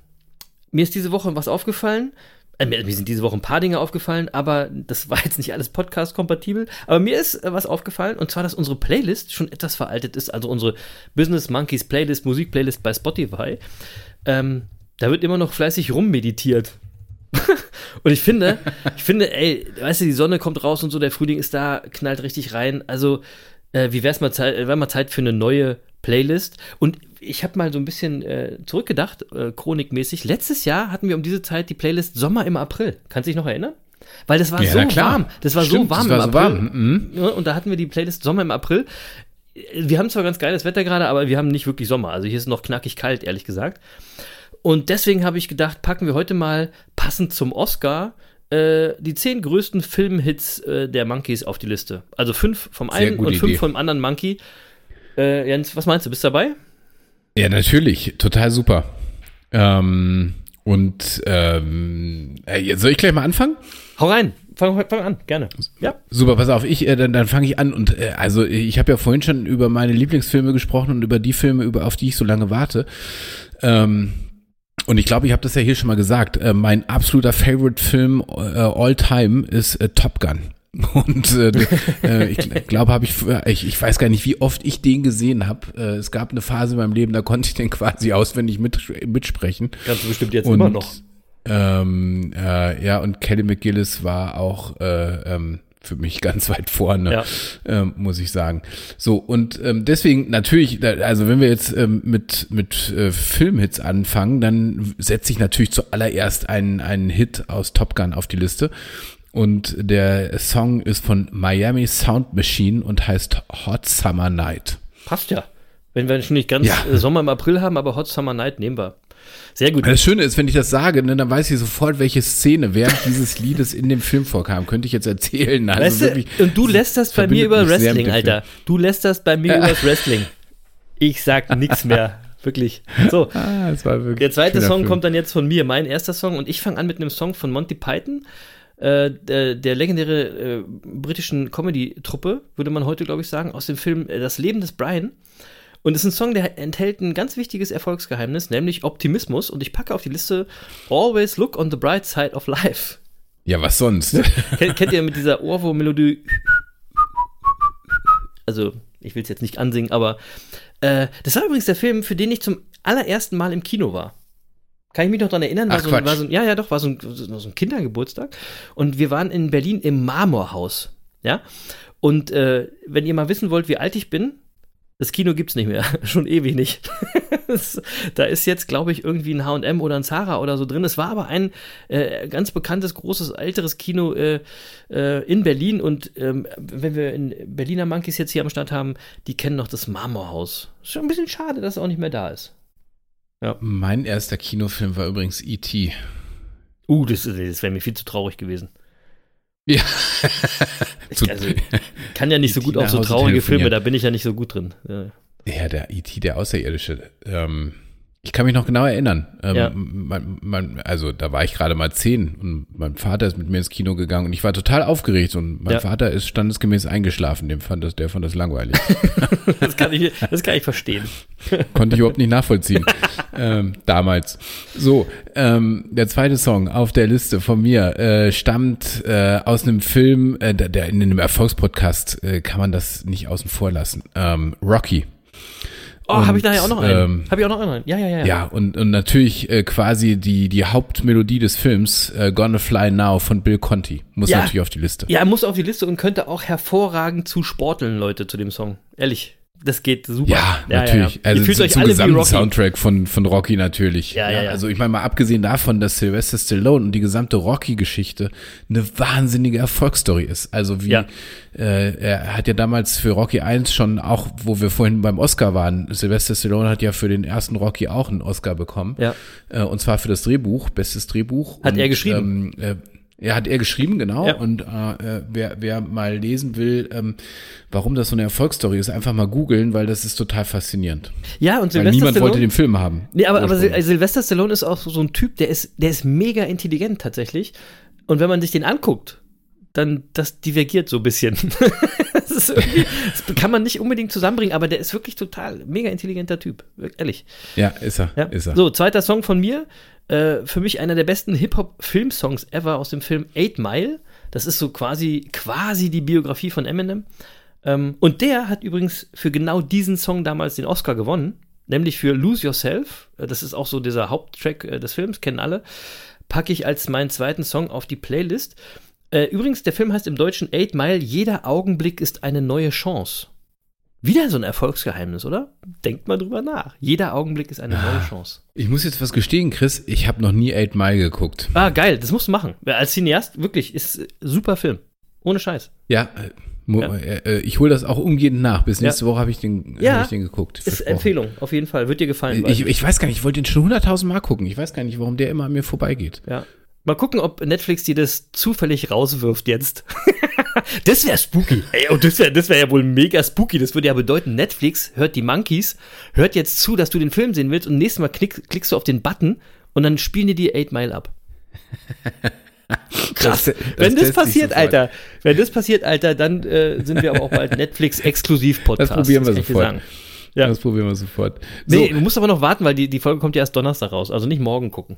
mir ist diese Woche was aufgefallen. Äh, mir sind diese Woche ein paar Dinge aufgefallen, aber das war jetzt nicht alles Podcast-kompatibel. Aber mir ist äh, was aufgefallen, und zwar, dass unsere Playlist schon etwas veraltet ist. Also unsere Business Monkeys Playlist, Musikplaylist bei Spotify. Ähm, da wird immer noch fleißig rummeditiert. Und ich finde, ich finde, ey, weißt du, die Sonne kommt raus und so, der Frühling ist da, knallt richtig rein. Also, äh, wie wär's mal Zeit, äh, wär mal Zeit für eine neue Playlist? Und ich habe mal so ein bisschen äh, zurückgedacht, äh, chronikmäßig. Letztes Jahr hatten wir um diese Zeit die Playlist Sommer im April. Kannst du dich noch erinnern? Weil das war
Ja,
so warm. Das war
Stimmt,
so warm
war
im
so
April.
warm. Mhm.
Ja, und da hatten wir die Playlist Sommer im April. Wir haben zwar ganz geiles Wetter gerade, aber wir haben nicht wirklich Sommer. Also hier ist noch knackig kalt, ehrlich gesagt. Und deswegen habe ich gedacht, packen wir heute mal passend zum Oscar äh, die zehn größten Filmhits äh, der Monkeys auf die Liste. Also fünf vom einen und fünf
Idee.
vom anderen Monkey. Äh, Jens, was meinst du? Bist du dabei?
Ja, natürlich. Total super. Ähm, und ähm, äh, soll ich gleich mal anfangen?
Hau rein. Fang, fang an, gerne. Ja.
Super, pass auf, ich, äh, dann, dann fange ich an und äh, also ich habe ja vorhin schon über meine Lieblingsfilme gesprochen und über die Filme, über auf die ich so lange warte. Ähm, und ich glaube, ich habe das ja hier schon mal gesagt. Äh, mein absoluter Favorite-Film äh, all time ist äh, Top Gun. Und äh, äh, ich glaube, habe ich, ich, ich weiß gar nicht, wie oft ich den gesehen habe. Äh, es gab eine Phase in meinem Leben, da konnte ich den quasi auswendig mit, mitsprechen.
Kannst du bestimmt jetzt
Und, Ähm, äh, ja, und Kelly McGillis war auch, äh, ähm, für mich ganz weit vorne,
Ja.
ähm, muss ich sagen. So, und ähm, deswegen natürlich, also wenn wir jetzt ähm, mit, mit äh, Filmhits anfangen, dann setze ich natürlich zuallererst einen, einen Hit aus Top Gun auf die Liste. Und der Song ist von Miami Sound Machine und heißt Hot Summer Night.
Passt ja. Wenn wir schon nicht ganz
Ja.
äh, Sommer im April haben, aber Hot Summer Night nehmen wir. Sehr gut.
Das Schöne ist, wenn ich das sage, ne, dann weiß ich sofort, welche Szene während dieses Liedes in dem Film vorkam. Könnte ich jetzt erzählen. Also
Weißt
wirklich,
du, und du lässt das bei mir über Wrestling, Alter. Du lässt das bei mir über Wrestling. Ich sag nichts mehr. Wirklich. So.
Ah, wirklich
Der zweite Song
Film.
kommt dann jetzt von mir, mein erster Song, und ich fange an mit einem Song von Monty Python, äh, der, der legendäre äh, britischen Comedy-Truppe, würde man heute, glaube ich, sagen, aus dem Film äh, Das Leben des Brian. Und es ist ein Song, der enthält ein ganz wichtiges Erfolgsgeheimnis, nämlich Optimismus. Und ich packe auf die Liste Always Look on the Bright Side of Life.
Ja, was sonst?
Kennt, kennt ihr mit dieser Ohrwurm-Melodie? Also, ich will es jetzt nicht ansingen, aber äh, das war übrigens der Film, für den ich zum allerersten Mal im Kino war. Kann ich mich noch daran erinnern? War
Ach,
so, ein- war so, ein- ja, ja, doch, war so ein, so so ein Kindergeburtstag. Und wir waren in Berlin im Marmorhaus. Ja. Und äh, wenn ihr mal wissen wollt, wie alt ich bin, das Kino gibt's nicht mehr. Schon ewig nicht. Das- da ist jetzt, glaube ich, irgendwie ein HM oder ein Zara oder so drin. Es war aber ein äh, ganz bekanntes, großes, älteres Kino äh, äh, in Berlin. Und ähm, wenn wir in Berliner Monkeys jetzt hier am Start haben, die kennen noch das Marmorhaus. Ist schon ein bisschen schade, dass es auch nicht mehr da ist.
Mein erster Kinofilm war übrigens E E.T.
Uh, das, das wäre mir viel zu traurig gewesen.
Ja.
Ich, also, kann ja nicht so
E.T.
gut auf so traurige Filme, da bin ich ja nicht so gut drin. Ja.
Ja, der E.T., der Außerirdische. Ähm, ich kann mich noch genau erinnern. Ähm,
Ja.
mein, mein, also da war ich gerade mal zehn und mein Vater ist mit mir ins Kino gegangen und ich war total aufgeregt und mein
Ja.
Vater ist standesgemäß eingeschlafen. Dem fand das, der fand das langweilig.
Das, kann ich, das kann ich verstehen.
Konnte ich überhaupt nicht nachvollziehen. ähm, damals. So, ähm, der zweite Song auf der Liste von mir äh, stammt äh, aus einem Film, äh, der, der in einem Erfolgspodcast äh, kann man das nicht außen vor lassen. Ähm, Rocky.
Oh, habe ich nachher auch noch einen.
ähm,
habe ich auch noch einen. Ja, ja, ja.
Ja, und, und natürlich äh, quasi die, die Hauptmelodie des Films, äh, Gonna Fly Now von Bill Conti, muss
Ja.
natürlich auf die Liste.
Ja, er muss auf die Liste und könnte auch hervorragend zu sporteln, Leute, zu dem Song. Ehrlich. Das geht super.
Ja, natürlich.
Ihr
Also
fühlt euch
zum gesamten. Soundtrack von, von Rocky natürlich.
Ja, ja, ja.
Also ich meine mal abgesehen davon, dass Sylvester Stallone und die gesamte Rocky-Geschichte eine wahnsinnige Erfolgsstory ist. Also wie
Ja.
äh, er hat ja damals für Rocky 1 schon auch, wo wir vorhin beim Oscar waren, Sylvester Stallone hat ja für den ersten Rocky auch einen Oscar bekommen.
Ja.
Äh, und zwar für das Drehbuch, bestes Drehbuch.
Hat
und,
er geschrieben?
Ähm, äh, er hat er geschrieben, genau.
Ja.
Und äh, äh, wer, wer mal lesen will, ähm, warum das so eine Erfolgsstory ist, einfach mal googeln, weil das ist total faszinierend.
Ja, und
Weil
Sylvester
niemand
Stallone.
wollte den Film haben.
Nee, aber, aber Sil-. Sylvester Stallone ist auch so ein Typ, der ist, der ist mega intelligent tatsächlich. Und wenn man sich den anguckt, dann das divergiert so ein bisschen. das, das kann man nicht unbedingt zusammenbringen, aber der ist wirklich total mega intelligenter Typ. Ehrlich.
ja, ist er,
Ja.
ist er.
So, zweiter Song von mir. Äh, für mich einer der besten Hip-Hop-Film-Songs ever aus dem Film Eight Mile. Das ist so quasi, quasi die Biografie von Eminem. Ähm, und der hat übrigens für genau diesen Song damals den Oscar gewonnen, nämlich für Lose Yourself. Äh, Das ist auch so dieser Haupttrack äh, des Films, kennen alle. Packe ich als meinen zweiten Song auf die Playlist. Äh, übrigens, der Film heißt im Deutschen Eight Mile, jeder Augenblick ist eine neue Chance. Wieder so ein Erfolgsgeheimnis, oder? Denkt mal drüber nach. Jeder Augenblick ist eine neue Chance.
Ich muss jetzt was gestehen, Chris, ich habe noch nie Eight Mile geguckt.
Ah, geil, das musst du machen. Als Cineast, wirklich, ist super Film. Ohne Scheiß.
Ja, äh,
Ja.
äh, äh, ich hole das auch umgehend nach. Bis nächste Woche habe ich, den,
Ja.
hab ich den geguckt.
Ist. Empfehlung, auf jeden Fall. Wird dir gefallen.
Ich, ich weiß gar nicht, ich wollte den schon hunderttausend Mal gucken. Ich weiß gar nicht, warum der immer an mir vorbeigeht.
ja. Mal gucken, ob Netflix dir das zufällig rauswirft jetzt. das wäre spooky. Ey, und das wäre das wär ja wohl mega spooky. Das würde ja bedeuten, Netflix hört die Monkeys, hört jetzt zu, dass du den Film sehen willst und nächstes Mal klick, klickst du auf den Button und dann spielen die dir 8 Mile ab. Krass.
Das- das
wenn das passiert. Alter, wenn das passiert, Alter, dann äh, sind wir aber auch bald Netflix-Exklusiv-Podcast.
Das probieren wir
dir
sofort.
Ja.
Das probieren wir sofort.
Nee, du musst aber noch warten, weil die, die Folge kommt ja erst Donnerstag raus. Also nicht morgen gucken.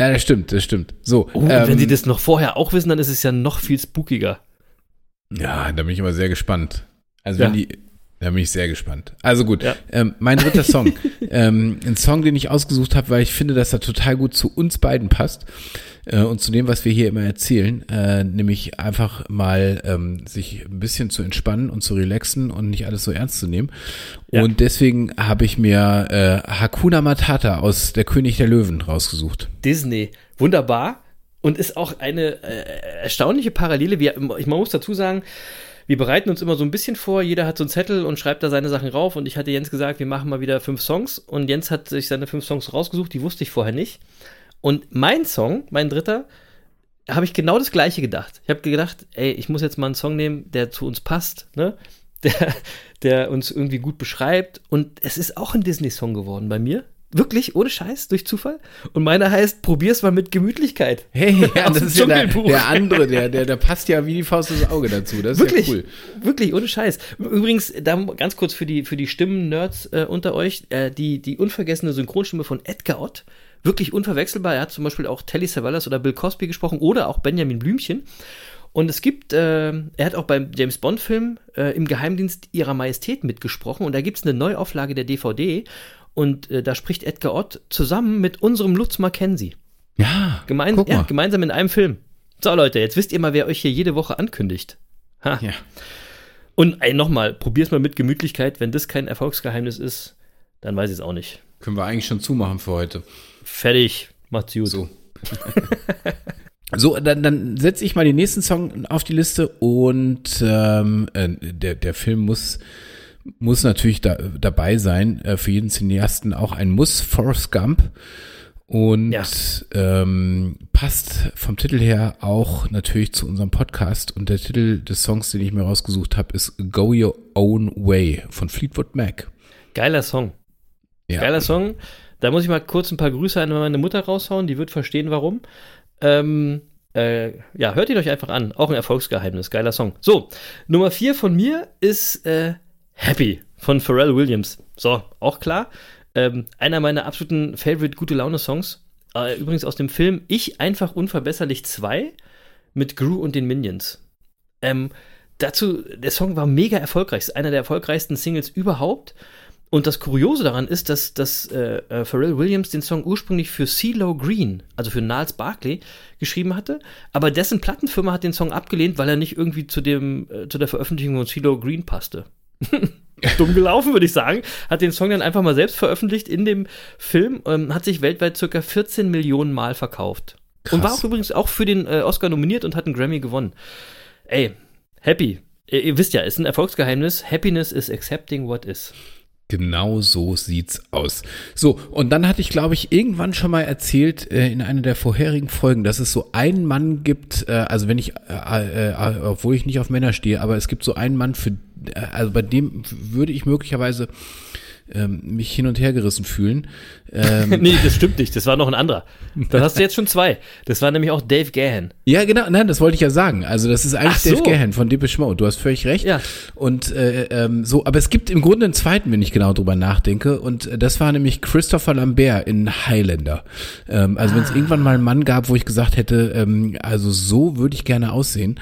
Ja, das stimmt, das stimmt. So.
Oh, und
ähm,
wenn sie das noch vorher auch wissen, dann ist es ja noch viel spookiger.
Ja, da bin ich immer sehr gespannt. Also
Ja.
wenn die, Da bin ich sehr gespannt. Also gut,
Ja.
ähm, mein dritter Song. ähm, ein Song, den ich ausgesucht habe, weil ich finde, dass er total gut zu uns beiden passt äh, und zu dem, was wir hier immer erzählen. Äh, nämlich einfach mal ähm, sich ein bisschen zu entspannen und zu relaxen und nicht alles so ernst zu nehmen.
Ja.
Und deswegen habe ich mir äh, Hakuna Matata aus Der König der Löwen rausgesucht.
Disney. Wunderbar. Und ist auch eine äh, erstaunliche Parallele. Ich, man muss dazu sagen, wir bereiten uns immer so ein bisschen vor. Jeder hat so einen Zettel und schreibt da seine Sachen rauf. Und ich hatte Jens gesagt, wir machen mal wieder fünf Songs. Und Jens hat sich seine fünf Songs rausgesucht. Die wusste ich vorher nicht. Und mein Song, mein dritter, habe ich genau das gleiche gedacht. Ich habe gedacht, ey, ich muss jetzt mal einen Song nehmen, der zu uns passt, ne? Der, der uns irgendwie gut beschreibt. Und es ist auch ein Disney-Song geworden bei mir. Wirklich, ohne Scheiß, durch Zufall. Und meiner heißt, probier's mal mit Gemütlichkeit.
Hey, ja, das ist ja der, der andere, der, der, der passt ja wie die Faust ins Auge dazu. Das ist
Wirklich,
ja cool.
wirklich, ohne Scheiß. Übrigens, da ganz kurz für die, für die Stimmen-Nerds äh, unter euch, äh, die, die unvergessene Synchronstimme von Edgar Ott, wirklich unverwechselbar. Er hat zum Beispiel auch Telly Savalas oder Bill Cosby gesprochen oder auch Benjamin Blümchen. Und es gibt, äh, er hat auch beim James Bond-Film äh, im Geheimdienst ihrer Majestät mitgesprochen und da gibt es eine Neuauflage der DVD und äh, da spricht Edgar Ott zusammen mit unserem Lutz Mackenzie.
Ja,
Gemein
guck
ja, gemeinsam in einem Film. So, Leute, jetzt wisst ihr mal, wer euch hier jede Woche ankündigt. Ha.
Ja.
Und ey, nochmal, probier's mal mit Gemütlichkeit. Wenn das kein Erfolgsgeheimnis ist, dann weiß ich es auch nicht.
Können wir eigentlich schon zumachen für heute.
Fertig, macht's gut.
So. So, dann, dann setze ich mal den nächsten Song auf die Liste und ähm, äh, der, der Film muss, muss natürlich da, dabei sein. Äh, für jeden Cineasten auch ein Muss, Forrest Gump. Und
Ja.
ähm, passt vom Titel her auch natürlich zu unserem Podcast. Und der Titel des Songs, den ich mir rausgesucht habe, ist Go Your Own Way von Fleetwood Mac.
Geiler Song.
Ja.
Geiler Song. Da muss ich mal kurz ein paar Grüße an meine Mutter raushauen, die wird verstehen, warum. Ähm, äh, ja, hört ihn euch einfach an. Auch ein Erfolgsgeheimnis. Geiler Song. So, Nummer vier von mir ist äh, Happy von Pharrell Williams. So, auch klar. Ähm, einer meiner absoluten Favorite gute Laune-Songs. Äh, übrigens aus dem Film Ich einfach unverbesserlich 2 mit Gru und den Minions. Ähm, dazu, der Song war mega erfolgreich. Ist einer der erfolgreichsten Singles überhaupt. Und das Kuriose daran ist, dass, dass äh, äh, Pharrell Williams den Song ursprünglich für CeeLo Green, also für Niles Barkley, geschrieben hatte, aber dessen Plattenfirma hat den Song abgelehnt, weil er nicht irgendwie zu, dem, äh, zu der Veröffentlichung von CeeLo Green passte. Dumm gelaufen, würde ich sagen. Hat den Song dann einfach mal selbst veröffentlicht in dem Film, ähm, hat sich weltweit circa 14 Millionen Mal verkauft. Und war
Krass.
auch übrigens auch für den äh, Oscar nominiert und hat einen Grammy gewonnen. Ey, happy. Ihr, ihr wisst ja, ist ein Erfolgsgeheimnis. Happiness is accepting what is.
Genau so sieht's aus. So, und dann hatte ich, glaube ich, irgendwann schon mal erzählt äh, in einer der vorherigen Folgen, dass es so einen Mann gibt, äh, also wenn ich, äh, äh, obwohl ich nicht auf Männer stehe, aber es gibt so einen Mann, für, äh, also bei dem würde ich möglicherweise ähm, mich hin und her gerissen fühlen. Ähm,
nee, das stimmt nicht. Das war noch ein anderer. Dann hast du jetzt schon zwei. Das war nämlich auch Dave Gahan.
Ja, genau, nein, das wollte ich ja sagen. Also das ist eigentlich
so.
Dave Gahan von Depeche Mode. Du hast völlig recht.
Ja.
Und äh, ähm, so, aber es gibt im Grunde einen zweiten, wenn ich genau drüber nachdenke. Und äh, das war nämlich Christopher Lambert in Highlander. Ähm, also
Ah.
wenn es irgendwann mal einen Mann gab, wo ich gesagt hätte, ähm, also so würde ich gerne aussehen,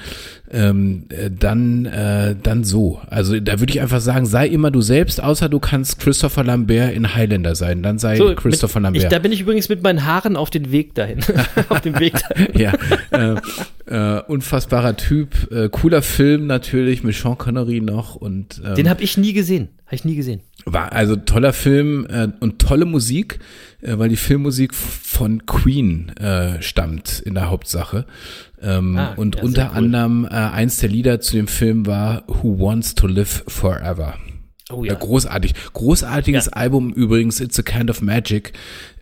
ähm, äh, dann äh, dann so. Also da würde ich einfach sagen, sei immer du selbst, außer du kannst Christopher Lambert in Highlander sein. Dann sei
So,
Christopher
mit,
Lambert.
ich, da bin ich übrigens mit meinen Haaren auf den Weg dahin. auf dem Weg dahin.
ja, äh, äh, unfassbarer Typ, äh, cooler Film natürlich mit Sean Connery noch und ähm,
Den habe ich nie gesehen. Habe ich nie gesehen.
war also toller Film äh, und tolle Musik, äh, weil die Filmmusik von Queen äh, stammt in der Hauptsache. Ähm,
Ah,
und
ja,
unter
cool.
anderem äh, eins der Lieder zu dem Film war Who Wants to Live Forever.
Oh
Ja. großartig. Großartiges
Ja.
Album übrigens, It's a Kind of Magic.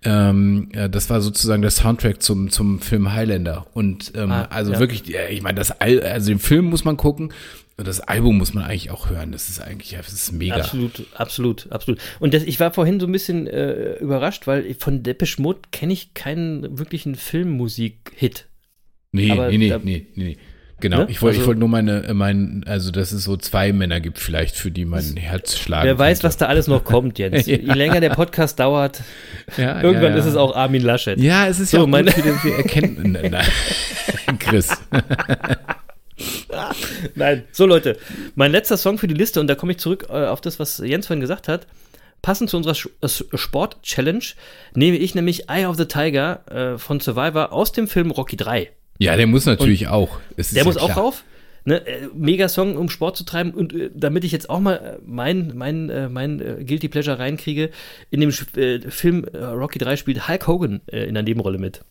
Ähm, ja, das war sozusagen der Soundtrack zum, zum Film Highlander. Und ähm,
Ah,
also
ja.
wirklich, ich meine, das Al also den Film muss man gucken und das Album muss man eigentlich auch hören. Das ist eigentlich, das ist mega.
Absolut, absolut, absolut. Und das, ich war vorhin so ein bisschen äh, überrascht, weil von Depeche Mode kenne ich keinen wirklichen Filmmusik-Hit.
Nee,
Aber
nee, nee,
da-
nee, nee, nee. Genau,
Ne?
ich wollte
Also-
wollte nur meine, äh, mein, also dass es so zwei Männer gibt vielleicht, für die mein Herz schlagen
Wer weiß,
könnte.
was da alles noch kommt, Jens.
Ja.
Je länger der Podcast dauert,
ja,
irgendwann
ja,
ist es auch Armin Laschet.
Ja, es ist
So,
ja auch
meine-
gut für, Erkenntnis. Chris.
Nein. So, Leute, mein letzter Song für die Liste, und da komme ich zurück äh, auf das, was Jens vorhin gesagt hat. Passend zu unserer äh, Sport-Challenge nehme ich nämlich Eye of the Tiger äh, von Survivor aus dem Film Rocky 3.
Ja, der muss natürlich auch. Es ist
Der
ja
muss auch
klar.
rauf. Ne, äh, mega Song, um Sport zu treiben. Und äh, damit ich jetzt auch mal äh, mein, mein, mein Guilty Pleasure reinkriege, in dem Film Rocky 3 spielt Hulk Hogan in der Nebenrolle mit.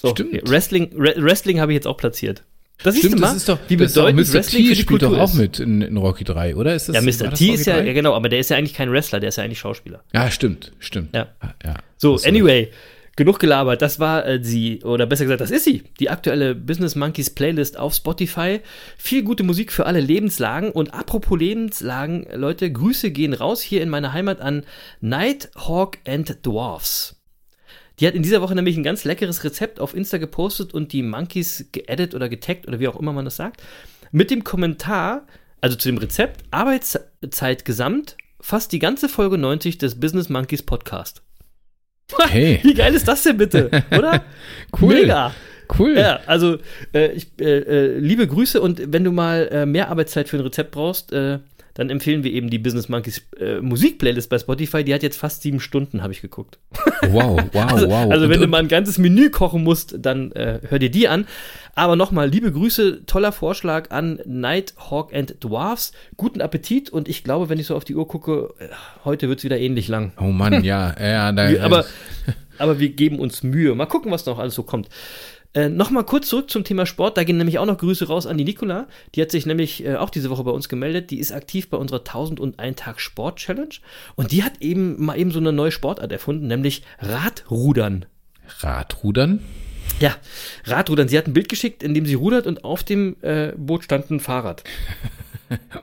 So,
Stimmt.
Wrestling, Re Wrestling habe ich jetzt auch platziert. Das siehst
Stimmt,
du mal,
das ist doch,
wie bedeutend
Mr.
Wrestling
T
für die
spielt doch auch
ist.
mit in, in Rocky 3, oder? Ist das,
Ja, Mr. T ist ja,
3?
ja, genau, aber der ist ja eigentlich kein Wrestler, der ist ja eigentlich Schauspieler.
Ja, stimmt, stimmt.
Ja.
ja.
So, anyway, genug gelabert. Das war äh, sie, oder besser gesagt, das ist sie. Die aktuelle Business Monkeys Playlist auf Spotify. Viel gute Musik für alle Lebenslagen. Und apropos Lebenslagen, Leute, Grüße gehen raus hier in meine Heimat an Nighthawk and Dwarfs. Die hat in dieser Woche nämlich ein ganz leckeres Rezept auf Insta gepostet und die Monkeys geedit oder getaggt oder wie auch immer man das sagt. Mit dem Kommentar, also zu dem Rezept, Arbeitszeit gesamt, fast die ganze Folge 90 des Business Monkeys Podcast.
Hey.
Wie geil ist das denn bitte, oder?
Cool.
Mega.
Cool.
Ja, also äh, ich, äh, äh, liebe Grüße und wenn du mal äh, mehr Arbeitszeit für ein Rezept brauchst, äh, dann empfehlen wir eben die Business Monkeys äh, Musikplaylist bei Spotify. Die hat jetzt fast sieben Stunden, habe ich geguckt.
Wow, wow,
Also,
wow.
also
Und-
wenn du
und-
mal ein ganzes Menü kochen musst, dann äh, hör dir die an. Aber nochmal, liebe Grüße, toller Vorschlag an Nighthawk and Dwarfs. Guten Appetit und ich glaube, wenn ich so auf die Uhr gucke, äh, heute wird es wieder ähnlich lang.
Oh Mann, ja, ja, da,
aber, aber wir geben uns Mühe. Mal gucken, was noch alles so kommt. Äh, Nochmal kurz zurück zum Thema Sport. Da gehen nämlich auch noch Grüße raus an die Nicola. Die hat sich nämlich äh, auch diese Woche bei uns gemeldet. Die ist aktiv bei unserer 1001 Tag Sport Challenge. Und die hat eben mal eben so eine neue Sportart erfunden, nämlich Radrudern.
Radrudern?
Ja, Radrudern. Sie hat ein Bild geschickt, in dem sie rudert und auf dem äh, Boot stand ein Fahrrad.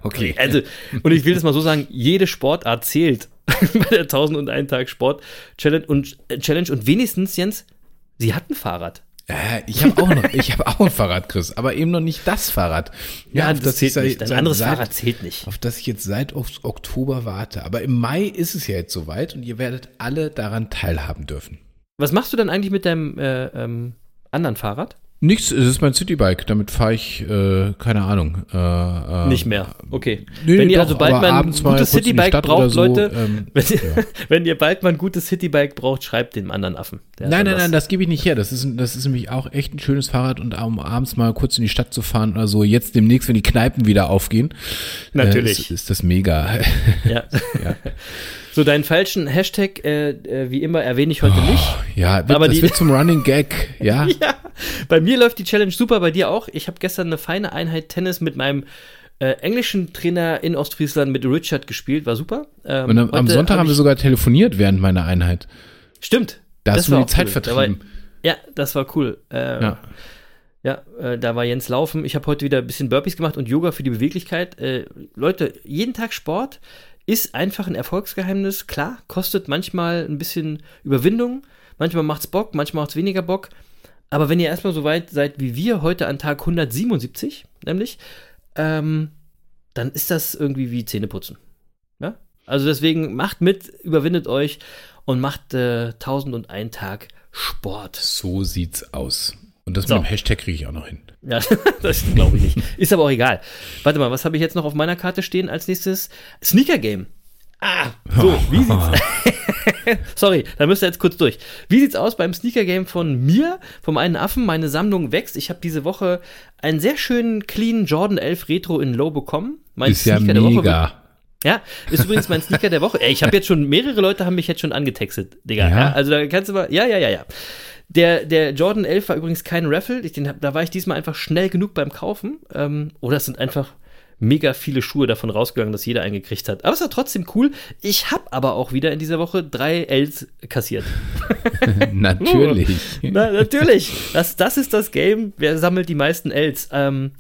Okay.
Also, und ich will das mal so sagen, jede Sportart zählt bei der 1001 Tag Sport Challenge und, äh, Challenge und wenigstens, Jens, sie hat ein Fahrrad.
Äh, ich habe auch noch, ich habe auch ein Fahrrad, Chris, aber eben noch nicht das Fahrrad.
Ja,
auf
das, zählt
ich
nicht. Ein anderes
seit-
Fahrrad zählt nicht.
Auf das ich jetzt seit Ok- Oktober warte. Aber im Mai ist es ja jetzt soweit und ihr werdet alle daran teilhaben dürfen.
Was machst du dann eigentlich mit deinem äh, ähm, anderen Fahrrad?
Nichts, es ist mein Citybike. Damit fahre ich, äh, keine Ahnung. Äh, äh,
Nicht mehr. Okay.
Nee,
wenn ihr
doch,
also bald mal ein gutes Citybike braucht,
so,
Leute,
ähm,
wenn,
ja.
wenn ihr bald mal ein gutes Citybike braucht, schreibt dem anderen Affen. Der
Nein, nein,
was.
nein, das gebe ich nicht her. Das ist, das ist nämlich auch echt ein schönes Fahrrad und um abends mal kurz in die Stadt zu fahren oder so. Jetzt demnächst, wenn die Kneipen wieder aufgehen.
Natürlich.
Äh, ist, ist das mega.
Ja.
Ja.
So, deinen falschen Hashtag, äh, äh, wie immer, erwähne ich heute nicht.
Ja, wird,
Aber
das
die-
wird zum Running Gag. Ja.
Ja, bei mir läuft die Challenge super, bei dir auch. Ich habe gestern eine feine Einheit Tennis mit meinem äh, englischen Trainer in Ostfriesland mit Richard gespielt, war super. Ähm,
Und am, am Sonntag
hab
haben wir sogar telefoniert während meiner Einheit.
Stimmt.
Da hast
das
du mir die Zeit
cool. Da
vertrieben.
War, ja, das war cool. Äh,
Ja.
Ja, äh, da war Jens laufen. Ich habe heute wieder ein bisschen Burpees gemacht und Yoga für die Beweglichkeit. Äh, Leute, jeden Tag Sport ist einfach ein Erfolgsgeheimnis. Klar, kostet manchmal ein bisschen Überwindung. Manchmal macht's Bock, manchmal macht's weniger Bock. Aber wenn ihr erstmal so weit seid wie wir heute an Tag 177, nämlich, ähm, dann ist das irgendwie wie Zähneputzen. Ja? Also deswegen macht mit, überwindet euch und macht äh, 1001 Tag Sport.
So sieht's aus. Und das
So.
mit dem Hashtag kriege ich auch noch hin.
Ja, das glaube ich nicht. Ist aber auch egal. Warte mal, was habe ich jetzt noch auf meiner Karte stehen als nächstes? Sneaker Game. Ah, so, wie sieht's Sorry, da müsst ihr jetzt kurz durch. Wie sieht's aus beim Sneaker Game von mir, vom einen Affen? Meine Sammlung wächst. Ich habe diese Woche einen sehr schönen clean Jordan 11 Retro in Low bekommen. Mein
ist ja
Sneaker der Woche wird-
mega.
ja, ist übrigens mein Sneaker der Woche. Ey, ich habe jetzt schon, mehrere Leute haben mich jetzt schon angetextet, Digga.
Ja?
Ja? Also da kannst du mal, ja, ja, ja, ja. Der, der Jordan 11 war übrigens kein Raffle. Ich, den, da war ich diesmal einfach schnell genug beim Kaufen. Ähm, oder es sind einfach mega viele Schuhe davon rausgegangen, dass jeder einen gekriegt hat. Aber es war trotzdem cool. Ich habe aber auch wieder in dieser Woche drei Ls kassiert.
Natürlich.
Na, natürlich. Das, das ist das Game. Wer sammelt die meisten Ls? Ähm,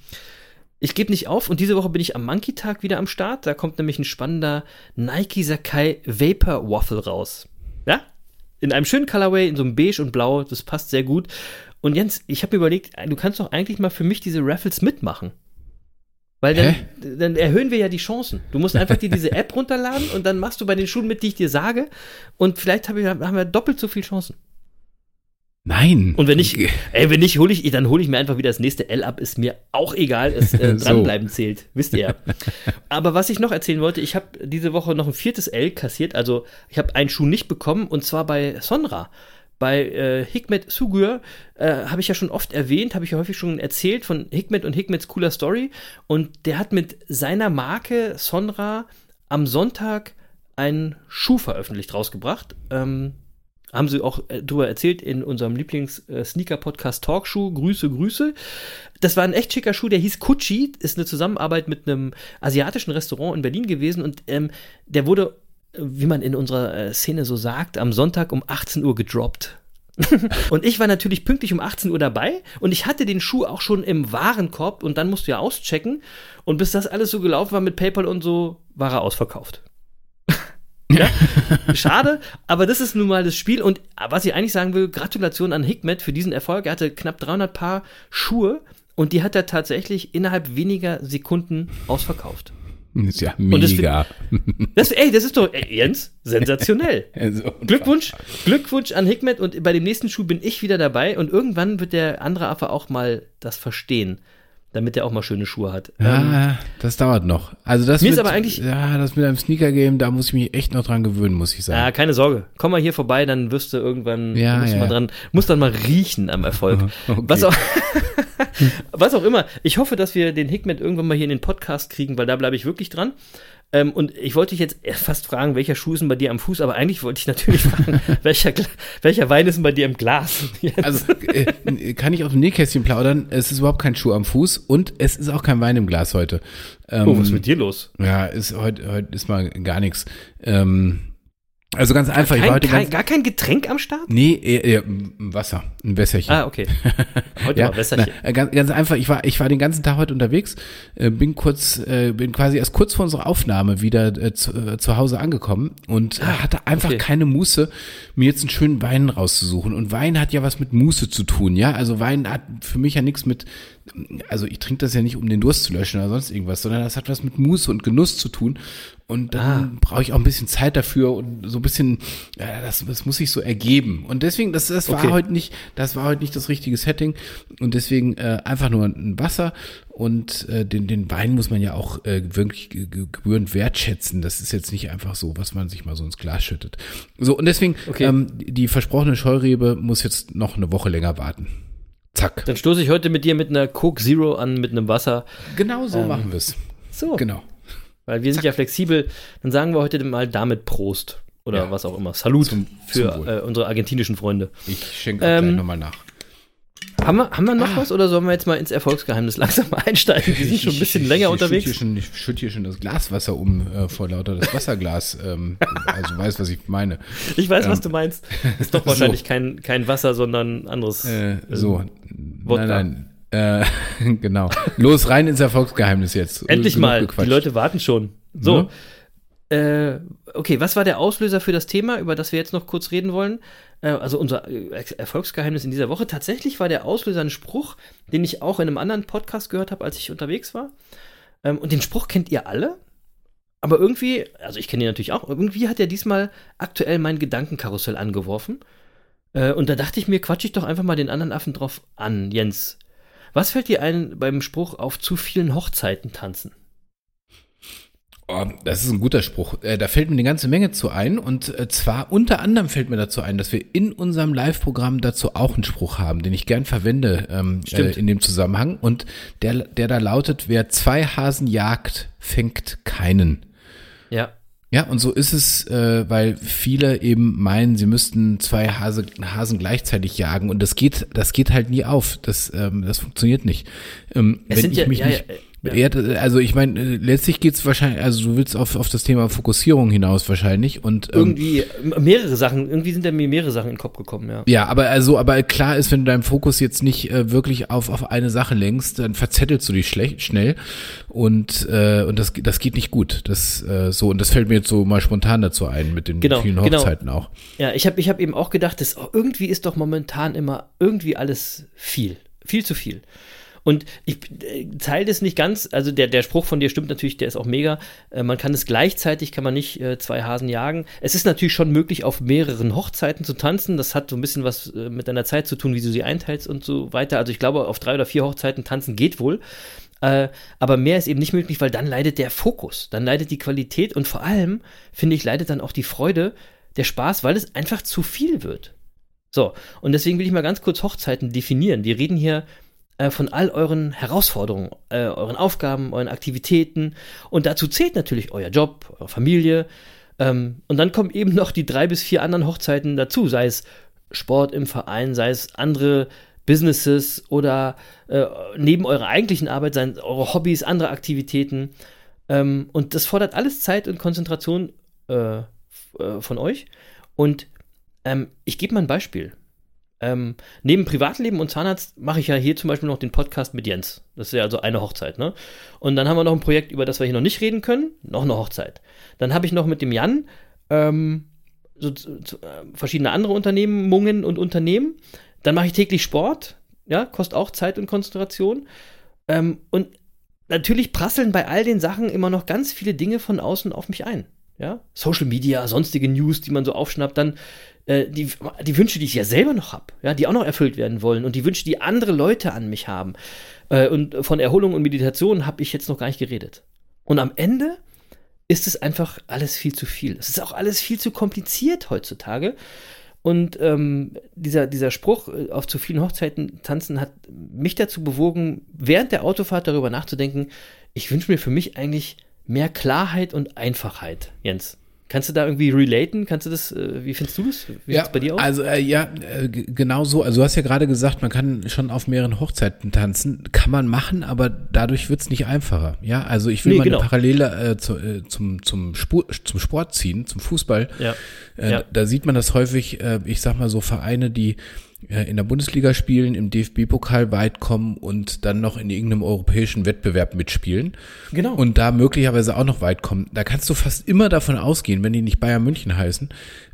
ich gebe nicht auf und diese Woche bin ich am Monkey-Tag wieder am Start. Da kommt nämlich ein spannender Nike Sakai Vapor Waffle raus. Ja? In einem schönen Colorway, in so einem Beige und Blau. Das passt sehr gut. Und Jens, ich habe mir überlegt, du kannst doch eigentlich mal für mich diese Raffles mitmachen. Weil dann, dann erhöhen wir ja die Chancen. Du musst einfach dir diese App runterladen und dann machst du bei den Schuhen mit, die ich dir sage. Und vielleicht hab ich, haben wir doppelt so viele Chancen. Nein. Und wenn nicht, ey, wenn nicht, hole ich, dann hole ich mir einfach wieder das nächste L ab, ist mir auch egal, es äh, dranbleiben so. zählt, wisst ihr. Aber was ich noch erzählen wollte, ich habe diese Woche noch ein viertes L kassiert, also ich habe einen Schuh nicht bekommen und zwar bei Sonra. Bei äh, Hikmet Sugur äh, habe ich ja schon oft erwähnt, habe ich ja häufig schon erzählt von Hikmet und Hikmets cooler Story. Und der hat mit seiner Marke Sonra am Sonntag einen Schuh veröffentlicht, rausgebracht. Ähm, haben sie auch äh, drüber erzählt in unserem Lieblings-Sneaker-Podcast Talkshow. Grüße, Grüße. Das war ein echt schicker Schuh, der hieß Kutschi, ist eine Zusammenarbeit mit einem asiatischen Restaurant in Berlin gewesen und ähm, der wurde, wie man in unserer äh, Szene so sagt, am Sonntag um 18 Uhr gedroppt. und ich war natürlich pünktlich um 18 Uhr dabei und ich hatte den Schuh auch schon im Warenkorb und dann musst du ja auschecken und bis das alles so gelaufen war mit PayPal und so, war er ausverkauft. Ja? Schade, aber das ist nun mal das Spiel. Und was ich eigentlich sagen will, Gratulation an Hikmet für diesen Erfolg. Er hatte knapp 300 Paar Schuhe und die hat er tatsächlich innerhalb weniger Sekunden ausverkauft.
Das ist ja mega.
Das, ey, das ist doch, ey, Jens, sensationell. Glückwunsch, Glückwunsch an Hikmet und bei dem nächsten Schuh bin ich wieder dabei und irgendwann wird der andere Affe auch mal das verstehen damit er auch mal schöne Schuhe hat.
Ja, ähm, das dauert noch. Also das
mir
mit,
ist aber eigentlich
ja, das mit einem Sneaker Game, da muss ich mich echt noch dran gewöhnen, muss ich sagen. Ja,
keine Sorge. Komm mal hier vorbei, dann wirst du irgendwann
ja,
musst
ja.
mal dran, musst dann mal riechen am Erfolg.
Okay.
Was auch was auch immer. Ich hoffe, dass wir den Hickmet irgendwann mal hier in den Podcast kriegen, weil da bleibe ich wirklich dran. Ähm, und ich wollte dich jetzt fast fragen, welcher Schuh ist denn bei dir am Fuß, aber eigentlich wollte ich natürlich fragen, welcher, welcher Wein ist denn bei dir im Glas?
also äh, kann ich auf dem Nähkästchen plaudern, es ist überhaupt kein Schuh am Fuß und es ist auch kein Wein im Glas heute.
Ähm, oh, was ist mit dir los?
Ja, ist heute, heute ist mal gar nichts. Ähm, also ganz einfach.
Kein,
ich war heute
kein, gar kein Getränk am Start?
Nee, eher, eher Wasser, ein Wässerchen.
Ah, okay. Heute
ja,
mal Wässerchen.
Na, ganz, ganz einfach, ich war, ich war den ganzen Tag heute unterwegs, äh, bin kurz, äh, bin quasi erst kurz vor unserer Aufnahme wieder äh, zu, äh, zu Hause angekommen und äh,
Ah,
hatte einfach
okay.
keine Muße, mir jetzt einen schönen Wein rauszusuchen. Und Wein hat ja was mit Muße zu tun, ja. Also Wein hat für mich ja nichts mit, also ich trinke das ja nicht, um den Durst zu löschen oder sonst irgendwas, sondern das hat was mit Muße und Genuss zu tun. Und dann
Ah.
brauche ich auch ein bisschen Zeit dafür und so ein bisschen, ja, das, das muss sich so ergeben. Und deswegen, das, das war
Okay.
heute nicht, das war heute nicht das richtige Setting. Und deswegen äh, einfach nur ein Wasser und äh, den, den Wein muss man ja auch äh, wirklich ge- ge- gebührend wertschätzen. Das ist jetzt nicht einfach so, was man sich mal so ins Glas schüttet. So, und deswegen,
Okay.
ähm, die versprochene Scheurebe muss jetzt noch eine Woche länger warten. Zack.
Dann stoße ich heute mit dir mit einer Coke Zero an, mit einem Wasser.
Genau so
Ähm,
machen wir es.
So.
Genau.
Weil wir sind ja flexibel. Dann sagen wir heute mal damit Prost. Oder
Ja.
was auch immer. Salut
Zum-
für
zum
äh, unsere argentinischen Freunde.
Ich schenke
Ähm,
gleich nochmal nach.
Haben wir, haben wir noch was oder sollen wir jetzt mal ins Erfolgsgeheimnis langsam einsteigen? Wir sind schon ein bisschen
ich,
länger
ich,
unterwegs.
Ich schütte hier, schon- ich schütte hier schon das Glaswasser um äh, vor lauter das Wasserglas. ähm, also weiß, was ich meine.
Ich weiß, was
Ähm,
du meinst. Ist doch
so.
wahrscheinlich kein, kein Wasser, sondern anderes.
Äh, so.
Wodka.
Nein, nein. Äh, genau. Los, rein ins Erfolgsgeheimnis jetzt.
Endlich
Genug
mal.
gequatscht.
Die Leute warten schon. So.
Ne?
Äh, okay, was war der Auslöser für das Thema, über das wir jetzt noch kurz reden wollen? Äh, also unser äh, Erfolgsgeheimnis in dieser Woche. Tatsächlich war der Auslöser ein Spruch, den ich auch in einem anderen Podcast gehört habe, als ich unterwegs war. Ähm, und den Spruch kennt ihr alle. Aber irgendwie, also ich kenne ihn natürlich auch, irgendwie hat er diesmal aktuell mein Gedankenkarussell angeworfen. Äh, und da dachte ich mir, quatsch ich doch einfach mal den anderen Affen drauf an. Jens, was fällt dir ein beim Spruch auf zu vielen Hochzeiten tanzen?
Oh, das ist ein guter Spruch. Äh, da fällt mir eine ganze Menge zu ein. Und äh, zwar unter anderem fällt mir dazu ein, dass wir in unserem Live-Programm dazu auch einen Spruch haben, den ich gern verwende ähm, äh, in dem Zusammenhang. Und der, der da lautet, wer zwei Hasen jagt, fängt keinen.
Ja.
Ja, und so ist es, äh, weil viele eben meinen, sie müssten zwei Hase, Hasen gleichzeitig jagen und das geht, das geht halt nie auf. Das, ähm, das funktioniert nicht. Ähm,
Es
wenn
sind
ich
ja-
mich
ja,
nicht,
ja, ja.
Also ich meine, äh, letztlich geht's wahrscheinlich, also du willst auf, auf das Thema Fokussierung hinaus wahrscheinlich und ähm,
Irgendwie mehrere Sachen, irgendwie sind da mir mehrere Sachen in den Kopf gekommen, ja.
ja, aber also, aber klar ist, wenn du deinen Fokus jetzt nicht äh, wirklich auf, auf eine Sache lenkst, dann verzettelst du dich schlecht, schnell und, äh, und das, das geht nicht gut. Das äh, so, und das fällt mir jetzt so mal spontan dazu ein mit den
Genau,
vielen
genau.
Hochzeiten auch.
Ja, ich habe ich hab eben auch gedacht, dass oh, irgendwie ist doch momentan immer irgendwie alles viel. Viel zu viel. Und ich äh, teile das nicht ganz, also der, der Spruch von dir stimmt natürlich, der ist auch mega. Äh, man kann es gleichzeitig, kann man nicht äh, zwei Hasen jagen. Es ist natürlich schon möglich, auf mehreren Hochzeiten zu tanzen. Das hat so ein bisschen was äh, mit deiner Zeit zu tun, wie du sie einteilst und so weiter. Also ich glaube, auf drei oder vier Hochzeiten tanzen geht wohl. Äh, aber mehr ist eben nicht möglich, weil dann leidet der Fokus, dann leidet die Qualität und vor allem, finde ich, leidet dann auch die Freude, der Spaß, weil es einfach zu viel wird. So, und deswegen will ich mal ganz kurz Hochzeiten definieren. Wir reden hier äh, von all euren Herausforderungen, äh, euren Aufgaben, euren Aktivitäten und dazu zählt natürlich euer Job, eure Familie. Ähm, und dann kommen eben noch die drei bis vier anderen Hochzeiten dazu, sei es Sport im Verein, sei es andere Businesses oder äh, neben eurer eigentlichen Arbeit seien eure Hobbys, andere Aktivitäten. Ähm, und das fordert alles Zeit und Konzentration äh, äh, von euch. Und ähm, ich gebe mal ein Beispiel. Ähm, neben Privatleben und Zahnarzt mache ich ja hier zum Beispiel noch den Podcast mit Jens. Das ist ja also eine Hochzeit, ne? Und dann haben wir noch ein Projekt, über das wir hier noch nicht reden können. Noch eine Hochzeit. Dann habe ich noch mit dem Jan ähm, so, so, äh, verschiedene andere Unternehmungen und Unternehmen. Dann mache ich täglich Sport, ja, kostet auch Zeit und Konzentration. Ähm, und natürlich prasseln bei all den Sachen immer noch ganz viele Dinge von außen auf mich ein. Ja, Social Media, sonstige News, die man so aufschnappt, dann äh, die, die Wünsche, die ich ja selber noch habe, ja, die auch noch erfüllt werden wollen und die Wünsche, die andere Leute an mich haben. Äh, und von Erholung und Meditation habe ich jetzt noch gar nicht geredet. Und am Ende ist es einfach alles viel zu viel. Es ist auch alles viel zu kompliziert heutzutage. Und ähm, dieser, dieser Spruch, äh, auf zu vielen Hochzeiten tanzen, hat mich dazu bewogen, während der Autofahrt darüber nachzudenken, ich wünsche mir für mich eigentlich mehr Klarheit und Einfachheit, Jens. Kannst du da irgendwie relaten? Kannst du das, äh, wie findest du das? Wie
ja,
bei dir aus?
Also äh, ja, äh, genau so. Also du hast ja gerade gesagt, man kann schon auf mehreren Hochzeiten tanzen. Kann man machen, aber dadurch wird's nicht einfacher. Ja, also ich will
Nee,
mal
genau.
eine Parallele äh, zu, äh, zum, zum, Spur, zum Sport ziehen, zum Fußball.
Ja. Ja.
Da sieht man das häufig, ich sag mal so Vereine, die in der Bundesliga spielen, im DFB-Pokal weit kommen und dann noch in irgendeinem europäischen Wettbewerb mitspielen.
Genau.
Und da möglicherweise auch noch weit kommen. Da kannst du fast immer davon ausgehen, wenn die nicht Bayern München heißen,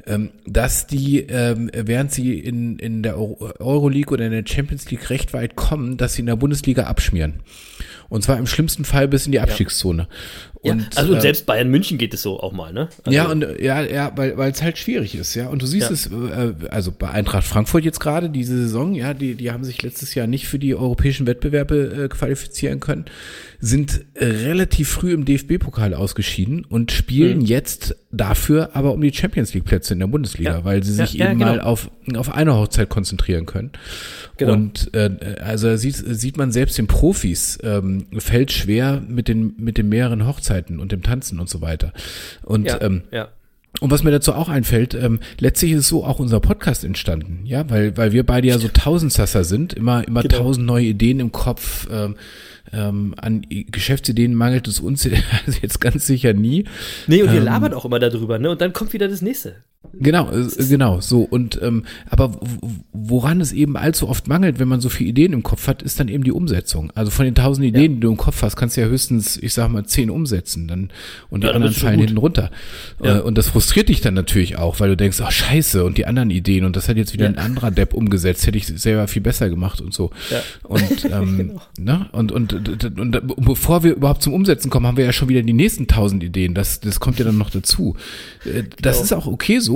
ähm, dass die, ähm, während sie in, in der Euro- Euroleague oder in der Champions League recht weit kommen, dass sie in der Bundesliga abschmieren. Und zwar im schlimmsten Fall bis in die Abstiegszone.
ja,
Und,
also
äh,
selbst Bayern München geht es so auch mal, ne? Also,
ja, und ja, ja, weil weil es halt schwierig ist, ja. Und du siehst
Ja.
es, äh, also bei Eintracht Frankfurt jetzt gerade diese Saison, ja, die die haben sich letztes Jahr nicht für die europäischen Wettbewerbe äh, qualifizieren können, sind relativ früh im DFB-Pokal ausgeschieden und spielen
Mhm.
jetzt dafür aber um die Champions League Plätze in der Bundesliga,
Ja.
weil sie
Ja,
sich
ja,
eben
genau.
mal auf auf eine Hochzeit konzentrieren können.
Genau.
Und äh, also sieht sieht man selbst den Profis ähm, fällt schwer mit den mit den mehreren Hochzeiten und dem Tanzen und so weiter. Und
ja,
ähm,
ja.
und was mir dazu auch einfällt, ähm, letztlich ist so auch unser Podcast entstanden, ja, weil, weil wir beide ja so Tausendsasser sind, immer, immer
Genau.
tausend neue Ideen im Kopf, ähm, ähm, an Geschäftsideen mangelt es uns jetzt ganz sicher nie.
Nee, und wir
Ähm,
labern auch immer darüber, ne? Und dann kommt wieder das nächste.
Genau, äh, genau, so. Und ähm, aber woran es eben allzu oft mangelt, wenn man so viele Ideen im Kopf hat, ist dann eben die Umsetzung. Also von den tausend Ideen, die du im Kopf hast, kannst du ja höchstens, ich sag mal, zehn umsetzen. Dann und die
Ja, dann
anderen fallen hinten runter.
Ja.
Äh, Und das frustriert dich dann natürlich auch, weil du denkst, ach scheiße, und die anderen Ideen, und das hat jetzt wieder
Ja.
ein anderer Depp umgesetzt, hätte ich selber viel besser gemacht und so.
Ja.
Und, ähm,
Genau.
ne? und, und, und, und, und bevor wir überhaupt zum Umsetzen kommen, haben wir ja schon wieder die nächsten tausend Ideen. Das, das kommt ja dann noch dazu. Äh, Das
Genau.
ist auch okay so.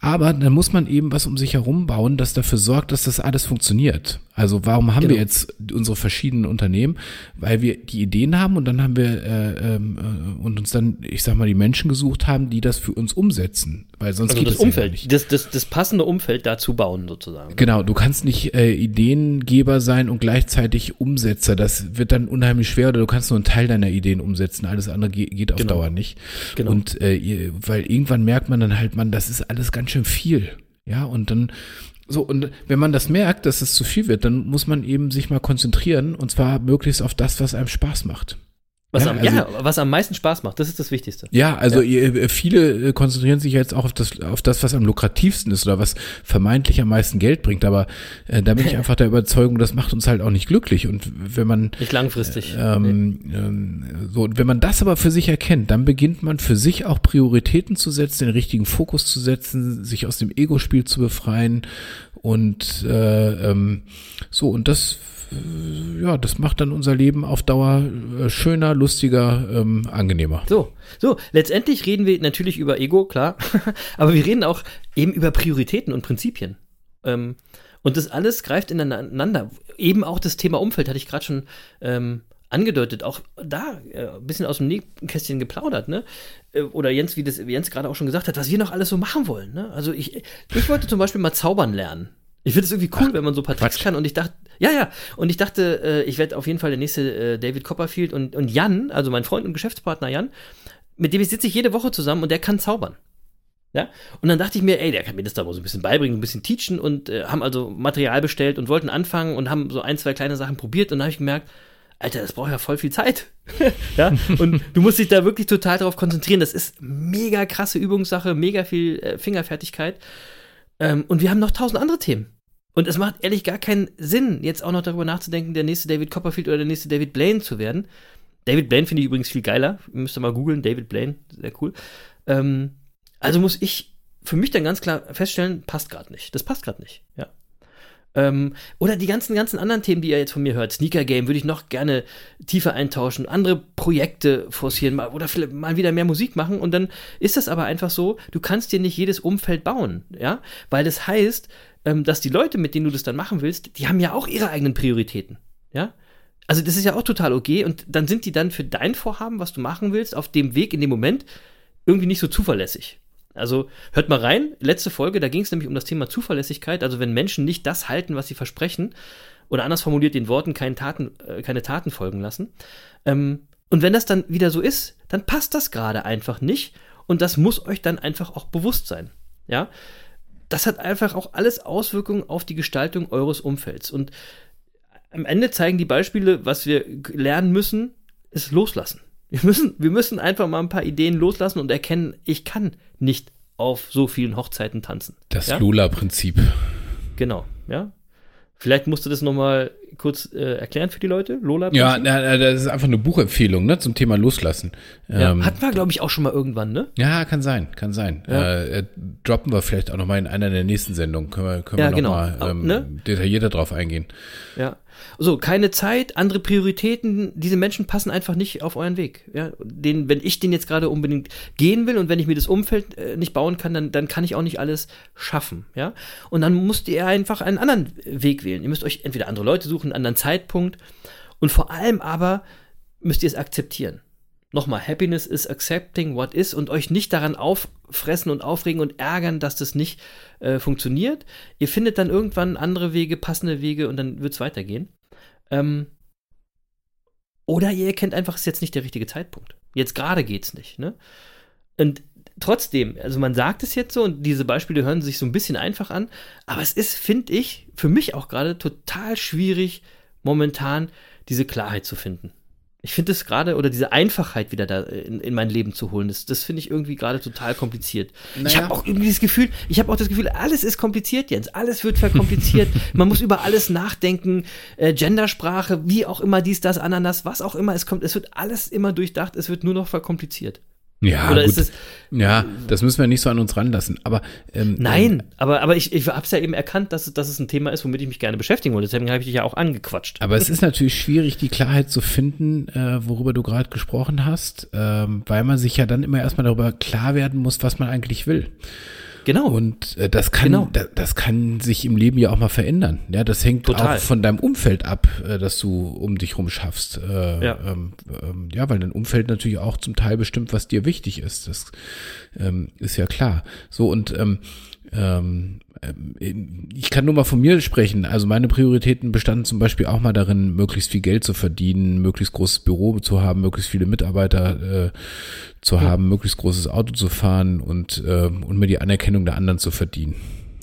Aber dann muss man eben was um sich herum bauen, das dafür sorgt, dass das alles funktioniert. Also warum haben
Genau.
wir jetzt unsere verschiedenen Unternehmen? Weil wir die Ideen haben und dann haben wir äh, ähm, äh, und uns dann, ich sag mal, die Menschen gesucht haben, die das für uns umsetzen. Weil sonst
Also
geht
das
ja gar
Umfeld,
nicht.
das, das, das passende Umfeld dazu bauen, sozusagen.
Genau, du kannst nicht äh, Ideengeber sein und gleichzeitig Umsetzer. Das wird dann unheimlich schwer oder du kannst nur einen Teil deiner Ideen umsetzen. Alles andere ge geht auf
Genau.
Dauer nicht.
Genau.
Und äh, weil irgendwann merkt man dann halt, man, das ist alles ganz schön viel. Ja, und dann so, und wenn man das merkt, dass es zu viel wird, dann muss man eben sich mal konzentrieren und zwar möglichst auf das, was einem Spaß macht.
Was,
Ja,
am,
also-
ja, was am meisten Spaß macht, das ist das Wichtigste.
Ja, also ihr- viele äh, konzentrieren sich jetzt auch auf das, auf das, was am lukrativsten ist oder was vermeintlich am meisten Geld bringt. Aber äh, da bin ich einfach der Überzeugung, das macht uns halt auch nicht glücklich. Und wenn man
Nicht langfristig.
ähm, ähm, so, und wenn man das aber für sich erkennt, dann beginnt man für sich auch Prioritäten zu setzen, den richtigen Fokus zu setzen, sich aus dem Ego-Spiel zu befreien Und äh, ähm, so, und das, äh, ja, das macht dann unser Leben auf Dauer äh, schöner, lustiger, ähm, angenehmer.
So, so, letztendlich reden wir natürlich über Ego, klar, aber wir reden auch eben über Prioritäten und Prinzipien. Ähm, und das alles greift ineinander. Eben auch das Thema Umfeld hatte ich gerade schon ähm, angedeutet, auch da äh, ein bisschen aus dem Nähkästchen geplaudert, ne? Äh, oder Jens, wie das Jens gerade auch schon gesagt hat, was wir noch alles so machen wollen. Ne? Also ich, ich wollte zum Beispiel mal zaubern lernen. Ich finde es irgendwie cool, Ach, wenn man so ein paar Tricks kann. Und ich dachte, ja, ja. Und ich dachte, äh, ich werde auf jeden Fall der nächste äh, David Copperfield und, und Jan, also mein Freund und Geschäftspartner Jan, mit dem sitze ich jede Woche zusammen und der kann zaubern. Ja? Und dann dachte ich mir, ey, der kann mir das da mal so ein bisschen beibringen, ein bisschen teachen und äh, haben also Material bestellt und wollten anfangen und haben so ein, zwei kleine Sachen probiert und dann habe ich gemerkt, Alter, das braucht ja voll viel Zeit. ja, und du musst dich da wirklich total darauf konzentrieren. Das ist mega krasse Übungssache, mega viel äh, Fingerfertigkeit. Ähm, und wir haben noch tausend andere Themen. Und es macht ehrlich gar keinen Sinn, jetzt auch noch darüber nachzudenken, der nächste David Copperfield oder der nächste David Blaine zu werden. David Blaine finde ich übrigens viel geiler. Müsst ihr mal googeln, David Blaine, sehr cool. Ähm, also muss ich für mich dann ganz klar feststellen, passt gerade nicht. Das passt gerade nicht. Ja. Ähm, oder die ganzen, ganzen anderen Themen, die ihr jetzt von mir hört. Sneaker Game würde ich noch gerne tiefer eintauschen, andere Projekte forcieren mal, oder vielleicht mal wieder mehr Musik machen. Und dann ist das aber einfach so, du kannst dir nicht jedes Umfeld bauen, ja, weil das heißt, ähm, dass die Leute, mit denen du das dann machen willst, die haben ja auch ihre eigenen Prioritäten, ja. Also das ist ja auch total okay und dann sind die dann für dein Vorhaben, was du machen willst, auf dem Weg in dem Moment irgendwie nicht so zuverlässig. Also hört mal rein, letzte Folge, da ging es nämlich um das Thema Zuverlässigkeit, also wenn Menschen nicht das halten, was sie versprechen, oder anders formuliert, den Worten keine Taten, äh, keine Taten folgen lassen. Ähm, und wenn das dann wieder so ist, dann passt das gerade einfach nicht und das muss euch dann einfach auch bewusst sein. Ja, das hat einfach auch alles Auswirkungen auf die Gestaltung eures Umfelds. Und am Ende zeigen die Beispiele, was wir lernen müssen, ist loslassen. Wir müssen, wir müssen einfach mal ein paar Ideen loslassen und erkennen, ich kann nicht auf so vielen Hochzeiten tanzen.
Das ja? Lula-Prinzip.
Genau, ja. Vielleicht musst du das nochmal kurz äh, erklären für die Leute, Lola?
Ja, na, das ist einfach eine Buchempfehlung ne, zum Thema Loslassen.
Ja, ähm, hatten wir, glaube ich, auch schon mal irgendwann, ne?
Ja, kann sein, kann sein. Ja. Äh, äh, droppen wir vielleicht auch nochmal in einer der nächsten Sendungen. Können wir, können
ja,
wir nochmal
genau. ähm, ne?
detaillierter drauf eingehen.
Ja. So, keine Zeit, andere Prioritäten, diese Menschen passen einfach nicht auf euren Weg. Ja, den, wenn ich den jetzt gerade unbedingt gehen will und wenn ich mir das Umfeld äh, nicht bauen kann, dann, dann kann ich auch nicht alles schaffen. Ja, und dann müsst ihr einfach einen anderen Weg wählen. Ihr müsst euch entweder andere Leute suchen, einen anderen Zeitpunkt und vor allem aber müsst ihr es akzeptieren. Nochmal, Happiness is accepting what is und euch nicht daran auffressen und aufregen und ärgern, dass das nicht äh, funktioniert. Ihr findet dann irgendwann andere Wege, passende Wege und dann wird es weitergehen. Ähm, oder ihr erkennt einfach, es ist jetzt nicht der richtige Zeitpunkt. Jetzt gerade geht es nicht. Ne? Und trotzdem, also man sagt es jetzt so und diese Beispiele hören sich so ein bisschen einfach an, aber es ist, finde ich, für mich auch gerade total schwierig, momentan diese Klarheit zu finden. Ich finde es gerade, oder diese Einfachheit wieder da in, in mein Leben zu holen, das, das finde ich irgendwie gerade total kompliziert. Naja. Ich habe auch irgendwie das Gefühl, ich habe auch das Gefühl, alles ist kompliziert, Jens. Alles wird verkompliziert. Man muss über alles nachdenken. Äh, Gendersprache, wie auch immer dies, das, Ananas, was auch immer. Es kommt, es wird alles immer durchdacht, es wird nur noch verkompliziert.
Ja, Oder gut. Es, ja, das müssen wir nicht so an uns ranlassen. Aber ähm,
nein, ähm, aber, aber ich, ich habe es ja eben erkannt, dass, dass es ein Thema ist, womit ich mich gerne beschäftigen wollte. Deswegen habe ich dich ja auch angequatscht.
Aber es ist natürlich schwierig, die Klarheit zu finden, äh, worüber du gerade gesprochen hast, ähm, weil man sich ja dann immer erstmal darüber klar werden muss, was man eigentlich will.
Genau.
Und äh, das kann, genau. das, das kann sich im Leben ja auch mal verändern. Ja, das hängt Total. auch von deinem Umfeld ab, äh, dass du um dich rum schaffst. Äh, ja. Ähm, ähm, ja, weil dein Umfeld natürlich auch zum Teil bestimmt, was dir wichtig ist. Das ähm, ist ja klar. So und ähm, ähm, ähm, ich kann nur mal von mir sprechen. Also meine Prioritäten bestanden zum Beispiel auch mal darin, möglichst viel Geld zu verdienen, möglichst großes Büro zu haben, möglichst viele Mitarbeiter äh, zu ja. haben, möglichst großes Auto zu fahren und, äh, und mir die Anerkennung der anderen zu verdienen.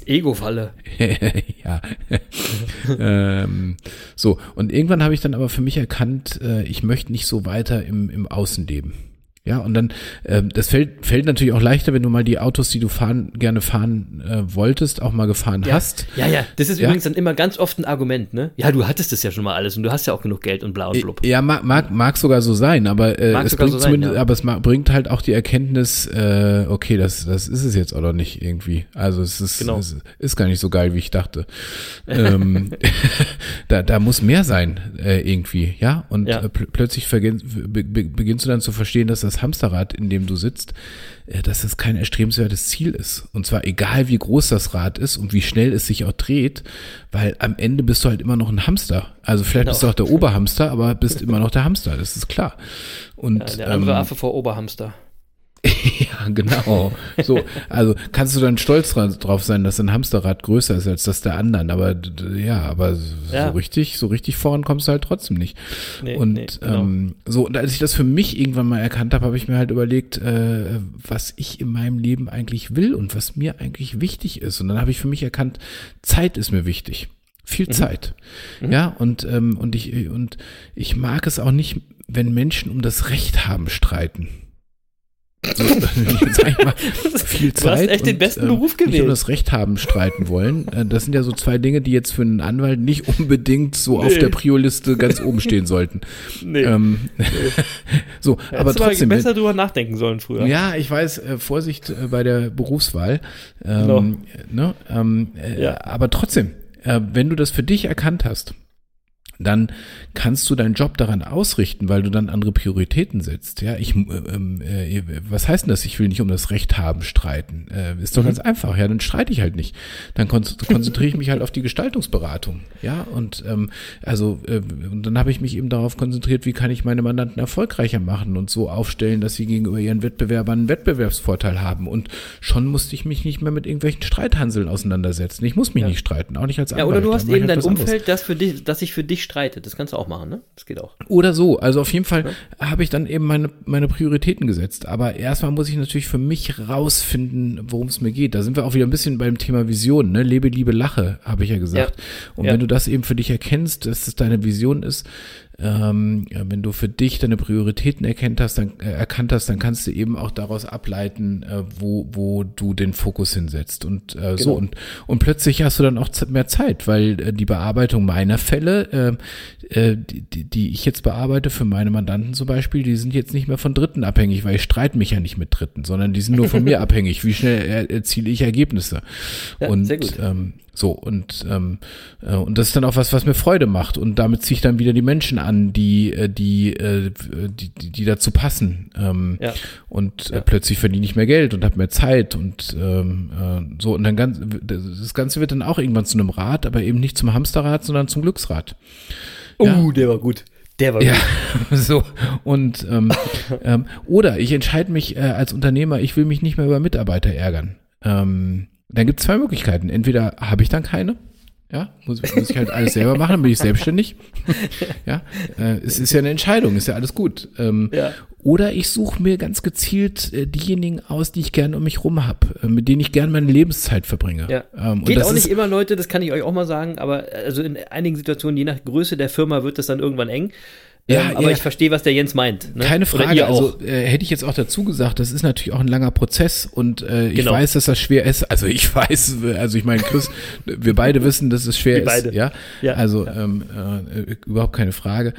Ego-Falle.
ja. ähm, so, und irgendwann habe ich dann aber für mich erkannt, äh, ich möchte nicht so weiter im, im Außen leben. Ja, und dann, ähm, das fällt, fällt natürlich auch leichter, wenn du mal die Autos, die du fahren, gerne fahren äh, wolltest, auch mal gefahren
Ja.
hast.
Ja, ja, das ist
Ja.
übrigens dann immer ganz oft ein Argument, ne? Ja, du hattest das ja schon mal alles und du hast ja auch genug Geld und bla und blub.
Ja, mag, mag, mag sogar so sein, aber äh,
Mag
es bringt
so sein, ja.
aber es bringt halt auch die Erkenntnis, äh, okay, das, das ist es jetzt oder nicht irgendwie. Also es ist,
Genau.
es ist gar nicht so geil, wie ich dachte. ähm, da, da muss mehr sein, äh, irgendwie, ja. Und
Ja.
Äh, pl plötzlich beginnst du dann zu verstehen, dass das Hamsterrad, in dem du sitzt, äh, dass es kein erstrebenswertes Ziel ist. Und zwar egal, wie groß das Rad ist und wie schnell es sich auch dreht, weil am Ende bist du halt immer noch ein Hamster. Also vielleicht
Genau.
bist du auch der Oberhamster, aber bist immer noch der Hamster, das ist klar. Und
Ja, der andere
ähm,
Affe vor Oberhamster.
ja, genau. So, also kannst du dann stolz dra- drauf sein, dass ein Hamsterrad größer ist als das der anderen, aber ja, aber so
Ja.
richtig, so richtig vorn kommst du halt trotzdem nicht.
Nee,
und
nee, genau.
ähm, so, und als ich das für mich irgendwann mal erkannt habe, habe ich mir halt überlegt, äh, was ich in meinem Leben eigentlich will und was mir eigentlich wichtig ist. Und dann habe ich für mich erkannt, Zeit ist mir wichtig. Viel
Mhm.
Zeit. Ja, und, ähm, und ich, und ich mag es auch nicht, wenn Menschen um das Recht haben streiten. So, mal, viel
Du hast
Zeit
echt den
und,
besten
ähm,
Beruf
Nicht um
gewählt.
das Recht haben streiten wollen. Äh, Das sind ja so zwei Dinge, die jetzt für einen Anwalt nicht unbedingt so auf
Nee.
der Prio-Liste ganz oben stehen sollten.
Nee.
Ähm, so, aber
Hättest du
trotzdem.
besser drüber nachdenken sollen früher.
Ja, ich weiß, äh, Vorsicht äh, bei der Berufswahl. Ähm,
Genau.
ne, ähm, äh,
Ja.
Aber trotzdem, äh, wenn du das für dich erkannt hast, dann kannst du deinen Job daran ausrichten, weil du dann andere Prioritäten setzt. Ja, ich, äh, ähm, äh, was heißt denn das? Ich will nicht um das Recht haben streiten. Äh, ist doch ganz einfach. Ja, dann streite ich halt nicht. Dann kon konzentriere ich mich halt auf die Gestaltungsberatung. Ja, und ähm, also äh, und dann habe ich mich eben darauf konzentriert, wie kann ich meine Mandanten erfolgreicher machen und so aufstellen, dass sie gegenüber ihren Wettbewerbern einen Wettbewerbsvorteil haben. Und schon musste ich mich nicht mehr mit irgendwelchen Streithanseln auseinandersetzen. Ich muss mich nicht streiten, auch nicht als
Ja,
Anwalt.
oder du hast
ich
eben
halt
dein
was anderes.
Umfeld, das für dich, das sich für dich streitet. Das kannst du auch machen, ne? Das geht auch.
Oder so. Also auf jeden Fall habe ich dann eben meine, meine Prioritäten gesetzt. Aber erstmal muss ich natürlich für mich rausfinden, worum es mir geht. Da sind wir auch wieder ein bisschen beim Thema Vision. Ne? Lebe, liebe, lache, habe ich ja gesagt.
Ja.
Und
Ja.
wenn du das eben für dich erkennst, dass es deine Vision ist, ähm, wenn du für dich deine Prioritäten erkennt hast, dann, äh, erkannt hast, dann kannst du eben auch daraus ableiten, äh, wo, wo du den Fokus hinsetzt. Und äh, so
Genau.
und, und plötzlich hast du dann auch mehr Zeit, weil äh, die Bearbeitung meiner Fälle, äh, äh, die, die, ich jetzt bearbeite für meine Mandanten zum Beispiel, die sind jetzt nicht mehr von Dritten abhängig, weil ich streite mich ja nicht mit Dritten, sondern die sind nur von mir abhängig. Wie schnell er, erziele ich Ergebnisse?
Ja,
und
sehr gut.
Ähm, so und ähm, äh, und das ist dann auch was, was mir Freude macht und damit ziehe ich dann wieder die Menschen an, die äh, die äh, die, die, die dazu passen ähm,
Ja.
und
Ja.
äh, plötzlich verdiene ich mehr Geld und habe mehr Zeit und ähm, äh, so und dann ganz das Ganze wird dann auch irgendwann zu einem Rad, aber eben nicht zum Hamsterrad, sondern zum Glücksrad. Ja.
Uh, der war gut. Der war
Ja,
gut.
so. Und ähm, ähm, oder ich entscheide mich äh, als Unternehmer, ich will mich nicht mehr über Mitarbeiter ärgern. Ähm, dann gibt es zwei Möglichkeiten. Entweder habe ich dann keine, ja, muss, muss ich halt alles selber machen, dann bin ich selbstständig. ja, äh, es ist ja eine Entscheidung, ist ja alles gut. Ähm,
Ja.
Oder ich suche mir ganz gezielt äh, diejenigen aus, die ich gerne um mich rum habe, äh, mit denen ich gerne meine Lebenszeit verbringe.
Ja.
Ähm,
Geht auch nicht immer, Leute, das kann ich euch auch mal sagen, aber also in einigen Situationen, je nach Größe der Firma, wird das dann irgendwann eng.
Ja,
ähm, aber
ja.
ich verstehe, was der Jens meint. Ne?
Keine Frage. Also äh, hätte ich jetzt auch dazu gesagt, das ist natürlich auch ein langer Prozess und äh, ich
Genau.
weiß, dass das schwer ist. Also ich weiß, also ich meine, Chris, wir beide wissen, dass es schwer
Wir
ist.
beide.
Ja,
Ja.
also Ähm, äh, überhaupt keine Frage.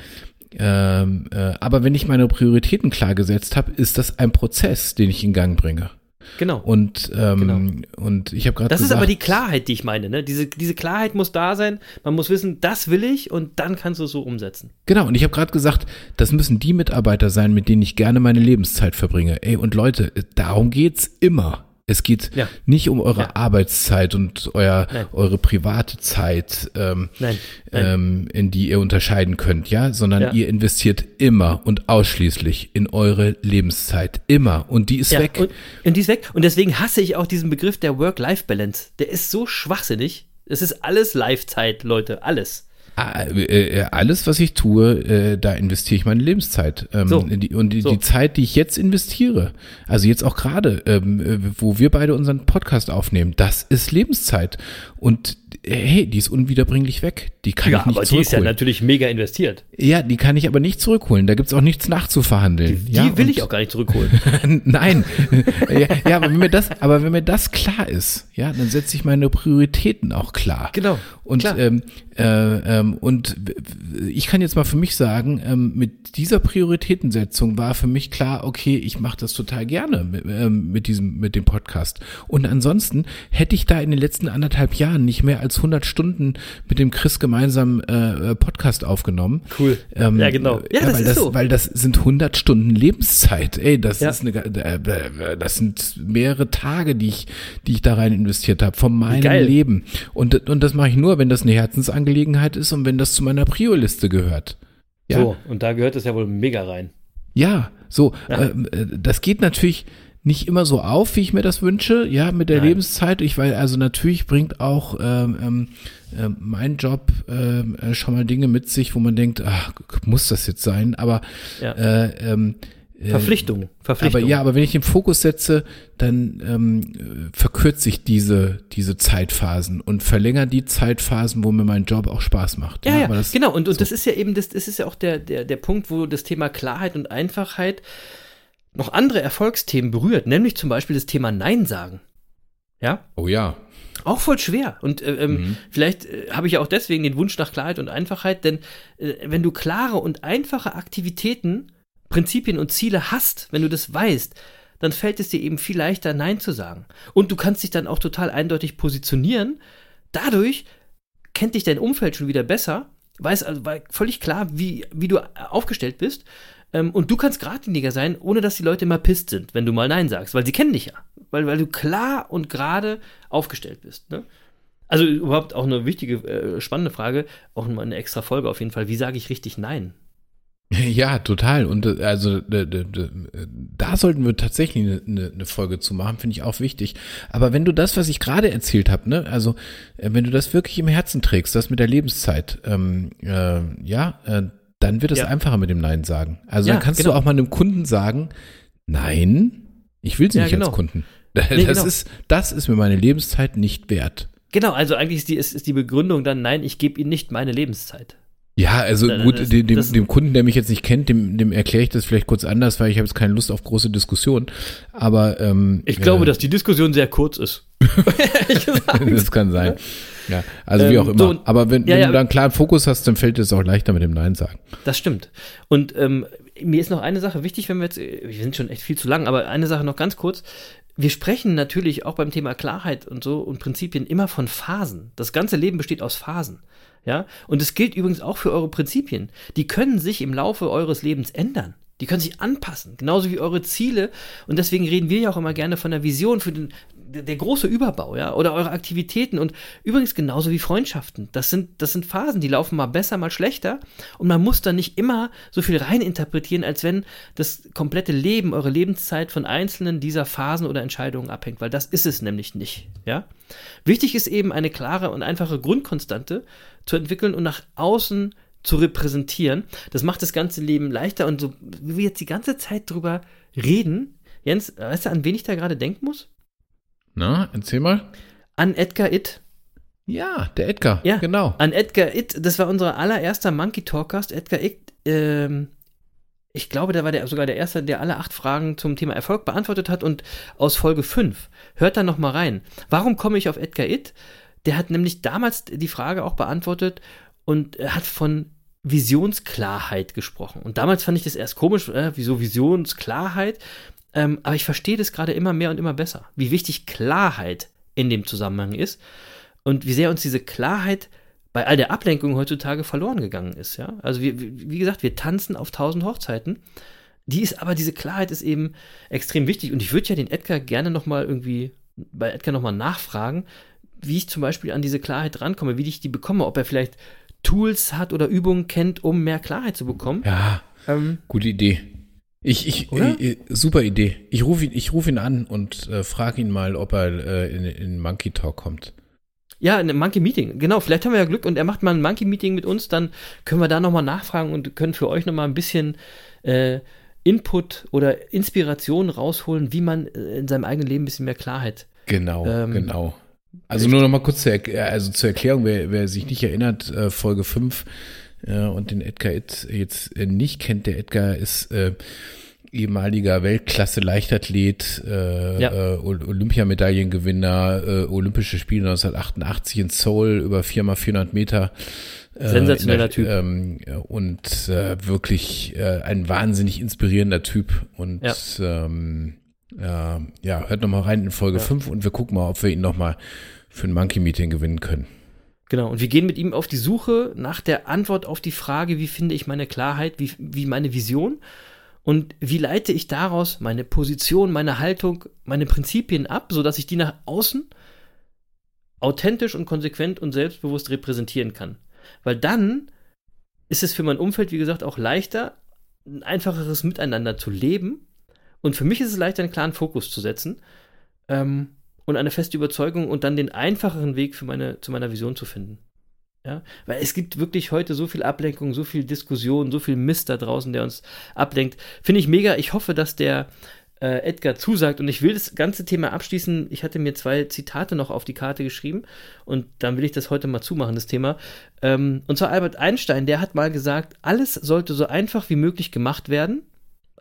Ähm, äh, aber wenn ich meine Prioritäten klar gesetzt habe, ist das ein Prozess, den ich in Gang bringe.
Genau.
Und ähm,
Genau.
und ich habe gerade
Das
gesagt,
ist aber die Klarheit, die ich meine. Ne? Diese, diese Klarheit muss da sein. Man muss wissen, das will ich und dann kannst du es so umsetzen.
Genau, und ich habe gerade gesagt, das müssen die Mitarbeiter sein, mit denen ich gerne meine Lebenszeit verbringe. Ey, und Leute, darum geht's immer. Es geht
Ja.
nicht um eure
Ja.
Arbeitszeit und euer,
Nein.
eure private Zeit, ähm,
Nein, nein.
Ähm, in die ihr unterscheiden könnt, ja, sondern
Ja.
ihr investiert immer und ausschließlich in eure Lebenszeit. Immer. Und die ist weg.
Und, und die ist weg. Und deswegen hasse ich auch diesen Begriff der Work-Life-Balance. Der ist so schwachsinnig. Es ist alles Live-Zeit, Leute. Alles.
Ah, äh, äh, alles, was ich tue, äh, da investiere ich meine Lebenszeit. Ähm,
So.
und die,
So.
Zeit, die ich jetzt investiere, also jetzt auch gerade, ähm, äh, wo wir beide unseren Podcast aufnehmen, das ist Lebenszeit. Und äh, hey, die ist unwiederbringlich weg. Die kann
Ja,
ich nicht
aber die ist ja
zurückholen.
natürlich mega investiert.
Ja, die kann ich aber nicht zurückholen. Da gibt's auch nichts nachzuverhandeln.
Die
ja,
will ich auch gar nicht zurückholen.
Nein. ja, ja, aber wenn mir das, aber wenn mir das klar ist, ja, dann setze ich meine Prioritäten auch klar.
Genau,
Und
klar.
ähm, äh, ähm, und ich kann jetzt mal für mich sagen, ähm, mit dieser Prioritätensetzung war für mich klar, okay, ich mache das total gerne mit, ähm, mit diesem mit dem Podcast. Und ansonsten hätte ich da in den letzten anderthalb Jahren nicht mehr als 100 Stunden mit dem Chris gemeinsam äh, äh, Podcast aufgenommen.
Cool.
Ähm,
Ja, genau. Ja, das
weil
ist
das,
so.
Weil das sind 100 Stunden Lebenszeit. Ey, das
Ja.
ist eine, äh, äh, das sind mehrere Tage, die ich, die ich da rein investiert habe, von meinem
Geil.
Leben. Und, und das mache ich nur, wenn das eine Herzensangelegenheit ist und wenn das zu meiner Prio-Liste gehört. Ja,
So, und da gehört es ja wohl mega rein.
ja so.
Ja.
Ähm, äh, das geht natürlich nicht immer so auf, wie ich mir das wünsche, ja, mit der
Nein.
Lebenszeit. Ich weil also natürlich bringt auch ähm, ähm, mein Job ähm, äh, schon mal Dinge mit sich, wo man denkt, ach, muss das jetzt sein? Aber
Ja.
äh, ähm, äh,
Verpflichtung. Verpflichtung.
aber ja, aber wenn ich den Fokus setze, dann ähm, äh, verkürze ich diese, diese Zeitphasen und verlängere die Zeitphasen, wo mir mein Job auch Spaß macht.
Ja, ja,
aber das,
genau. Und, und
so.
das ist ja eben, das, das ist ja auch der, der, der Punkt, wo das Thema Klarheit und Einfachheit noch andere Erfolgsthemen berührt, nämlich zum Beispiel das Thema Nein sagen. Ja,
Oh ja.
auch voll schwer. Und äh, ähm, vielleicht äh, habe ich ja auch deswegen den Wunsch nach Klarheit und Einfachheit, denn äh, wenn du klare und einfache Aktivitäten, Prinzipien und Ziele hast, wenn du das weißt, dann fällt es dir eben viel leichter, Nein zu sagen. Und du kannst dich dann auch total eindeutig positionieren. Dadurch kennt dich dein Umfeld schon wieder besser, weiß also völlig klar, wie, wie du aufgestellt bist. Ähm, und du kannst geradliniger sein, ohne dass die Leute immer pisst sind, wenn du mal Nein sagst, weil sie kennen dich ja. Weil, weil du klar und gerade aufgestellt bist. Ne? Also überhaupt auch eine wichtige, äh, spannende Frage, auch mal eine extra Folge auf jeden Fall. Wie sage ich richtig Nein?
Ja, total. Und äh, also da sollten wir tatsächlich eine Folge zu machen, finde ich auch wichtig. Aber wenn du das, was ich gerade erzählt habe, ne, also äh, wenn du das wirklich im Herzen trägst, das mit der Lebenszeit, ähm, äh, ja, äh, dann wird es
Ja.
einfacher mit dem Nein sagen. Also
Ja,
dann kannst
genau.
du auch mal einem Kunden sagen, nein, ich will sie
Ja,
nicht
genau.
als Kunden. Das
genau.
ist, das ist mir meine Lebenszeit nicht wert.
Genau, also eigentlich ist die, ist, ist die Begründung dann, nein, ich gebe ihnen nicht meine Lebenszeit.
Ja, also gut,
das-
dem,
das-
dem Kunden, der mich jetzt nicht kennt, dem, dem erkläre ich das vielleicht kurz anders, weil ich habe jetzt keine Lust auf große Diskussionen. Aber ähm,
Ich glaube,
äh,
dass die Diskussion sehr kurz ist.
Das kann sein. Ja, also wie
Ähm,
auch immer.
so,
Aber wenn,
ja,
wenn
ja.
du da einen klaren Fokus hast, dann fällt es auch leichter mit dem Nein sagen.
Das stimmt. Und ähm, mir ist noch eine Sache wichtig, wenn wir jetzt, wir sind schon echt viel zu lang, aber eine Sache noch ganz kurz. Wir sprechen natürlich auch beim Thema Klarheit und so und Prinzipien immer von Phasen. Das ganze Leben besteht aus Phasen. Ja, und es gilt übrigens auch für eure Prinzipien. Die können sich im Laufe eures Lebens ändern. Die können sich anpassen, genauso wie eure Ziele. Und deswegen reden wir ja auch immer gerne von der Vision für den, der, große Überbau, ja, oder eure Aktivitäten und übrigens genauso wie Freundschaften. Das sind, das sind Phasen, die laufen mal besser, mal schlechter. Und man muss da nicht immer so viel reininterpretieren, als wenn das komplette Leben, eure Lebenszeit von einzelnen dieser Phasen oder Entscheidungen abhängt, weil das ist es nämlich nicht, ja. Wichtig ist eben eine klare und einfache Grundkonstante zu entwickeln und nach außen zu repräsentieren. Das macht das ganze Leben leichter und so, wie wir jetzt die ganze Zeit drüber reden, Jens, weißt du, an wen ich da gerade denken muss?
Na, erzähl mal.
An Edgar Itt.
Ja, der Edgar.
Ja,
genau.
An Edgar Itt, das war unser allererster Monkey Talkcast. Edgar Itt, ähm, ich glaube, der war der, sogar der Erste, der alle acht Fragen zum Thema Erfolg beantwortet hat und aus Folge 5. Hört da noch mal rein. Warum komme ich auf Edgar Itt? Der hat nämlich damals die Frage auch beantwortet und er hat von Visionsklarheit gesprochen. Und damals fand ich das erst komisch, äh, wieso Visionsklarheit? Ähm, aber ich verstehe das gerade immer mehr und immer besser, wie wichtig Klarheit in dem Zusammenhang ist und wie sehr uns diese Klarheit bei all der Ablenkung heutzutage verloren gegangen ist. Ja? Also wir, wie gesagt, wir tanzen auf tausend Hochzeiten. Die ist aber diese Klarheit ist eben extrem wichtig. Und ich würde ja den Edgar gerne noch mal irgendwie bei Edgar noch mal nachfragen, wie ich zum Beispiel an diese Klarheit rankomme, wie ich die bekomme, ob er vielleicht Tools hat oder Übungen kennt, um mehr Klarheit zu bekommen.
Ja,
Ähm,
gute Idee. Ich, ich,
Oder?
äh, super Idee. Ich rufe ihn, ich ruf ihn an und äh, frage ihn mal, ob er äh, in, in Monkey Talk kommt.
Ja, in einem Monkey Meeting. Genau, vielleicht haben wir ja Glück und er macht mal ein Monkey Meeting mit uns, dann können wir da nochmal nachfragen und können für euch nochmal ein bisschen äh, Input oder Inspiration rausholen, wie man äh, in seinem eigenen Leben ein bisschen mehr Klarheit.
Genau,
Ähm,
genau. Also nur noch mal kurz zur, also zur Erklärung, wer, wer sich nicht erinnert, äh, Folge 5 äh, und den Edgar Itz jetzt äh, nicht kennt, der Edgar ist äh, ehemaliger Weltklasse-Leichtathlet, äh,
Ja.
äh, Ol- Olympiamedaillengewinner, äh, Olympische Spiele 1988 in Seoul über 4 x 400 Meter. äh,
Sensationeller
in
Typ.
Ähm, und äh, wirklich äh, ein wahnsinnig inspirierender Typ. Und
Ja.
ähm, äh, ja, hört nochmal rein in Folge
Ja.
5 und wir gucken mal, ob wir ihn nochmal für ein Monkey Meeting gewinnen können.
Genau, und wir gehen mit ihm auf die Suche nach der Antwort auf die Frage, wie finde ich meine Klarheit, wie, wie meine Vision und wie leite ich daraus meine Position, meine Haltung, meine Prinzipien ab, sodass ich die nach außen authentisch und konsequent und selbstbewusst repräsentieren kann. Weil dann ist es für mein Umfeld, wie gesagt, auch leichter, ein einfacheres Miteinander zu leben. Und für mich ist es leichter, einen klaren Fokus zu setzen ähm, und eine feste Überzeugung und dann den einfacheren Weg für meine, zu meiner Vision zu finden. Ja, weil es gibt wirklich heute so viel Ablenkung, so viel Diskussion, so viel Mist da draußen, der uns ablenkt. Finde ich mega. Ich hoffe, dass der äh, Edgar zusagt und ich will das ganze Thema abschließen. Ich hatte mir zwei Zitate noch auf die Karte geschrieben und dann will ich das heute mal zumachen, das Thema. Ähm, und zwar Albert Einstein, der hat mal gesagt, alles sollte so einfach wie möglich gemacht werden,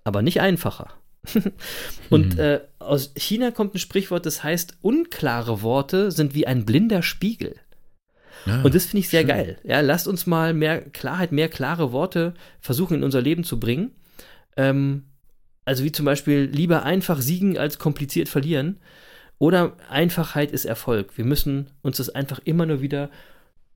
aber nicht einfacher. und äh, aus China kommt ein Sprichwort, das heißt, unklare Worte sind wie ein blinder Spiegel.
Ah,
Und das finde ich sehr
schön.
geil. Ja, lasst uns mal mehr Klarheit, mehr klare Worte versuchen in unser Leben zu bringen. Ähm, also wie zum Beispiel lieber einfach siegen als kompliziert verlieren. Oder Einfachheit ist Erfolg. Wir müssen uns das einfach immer nur wieder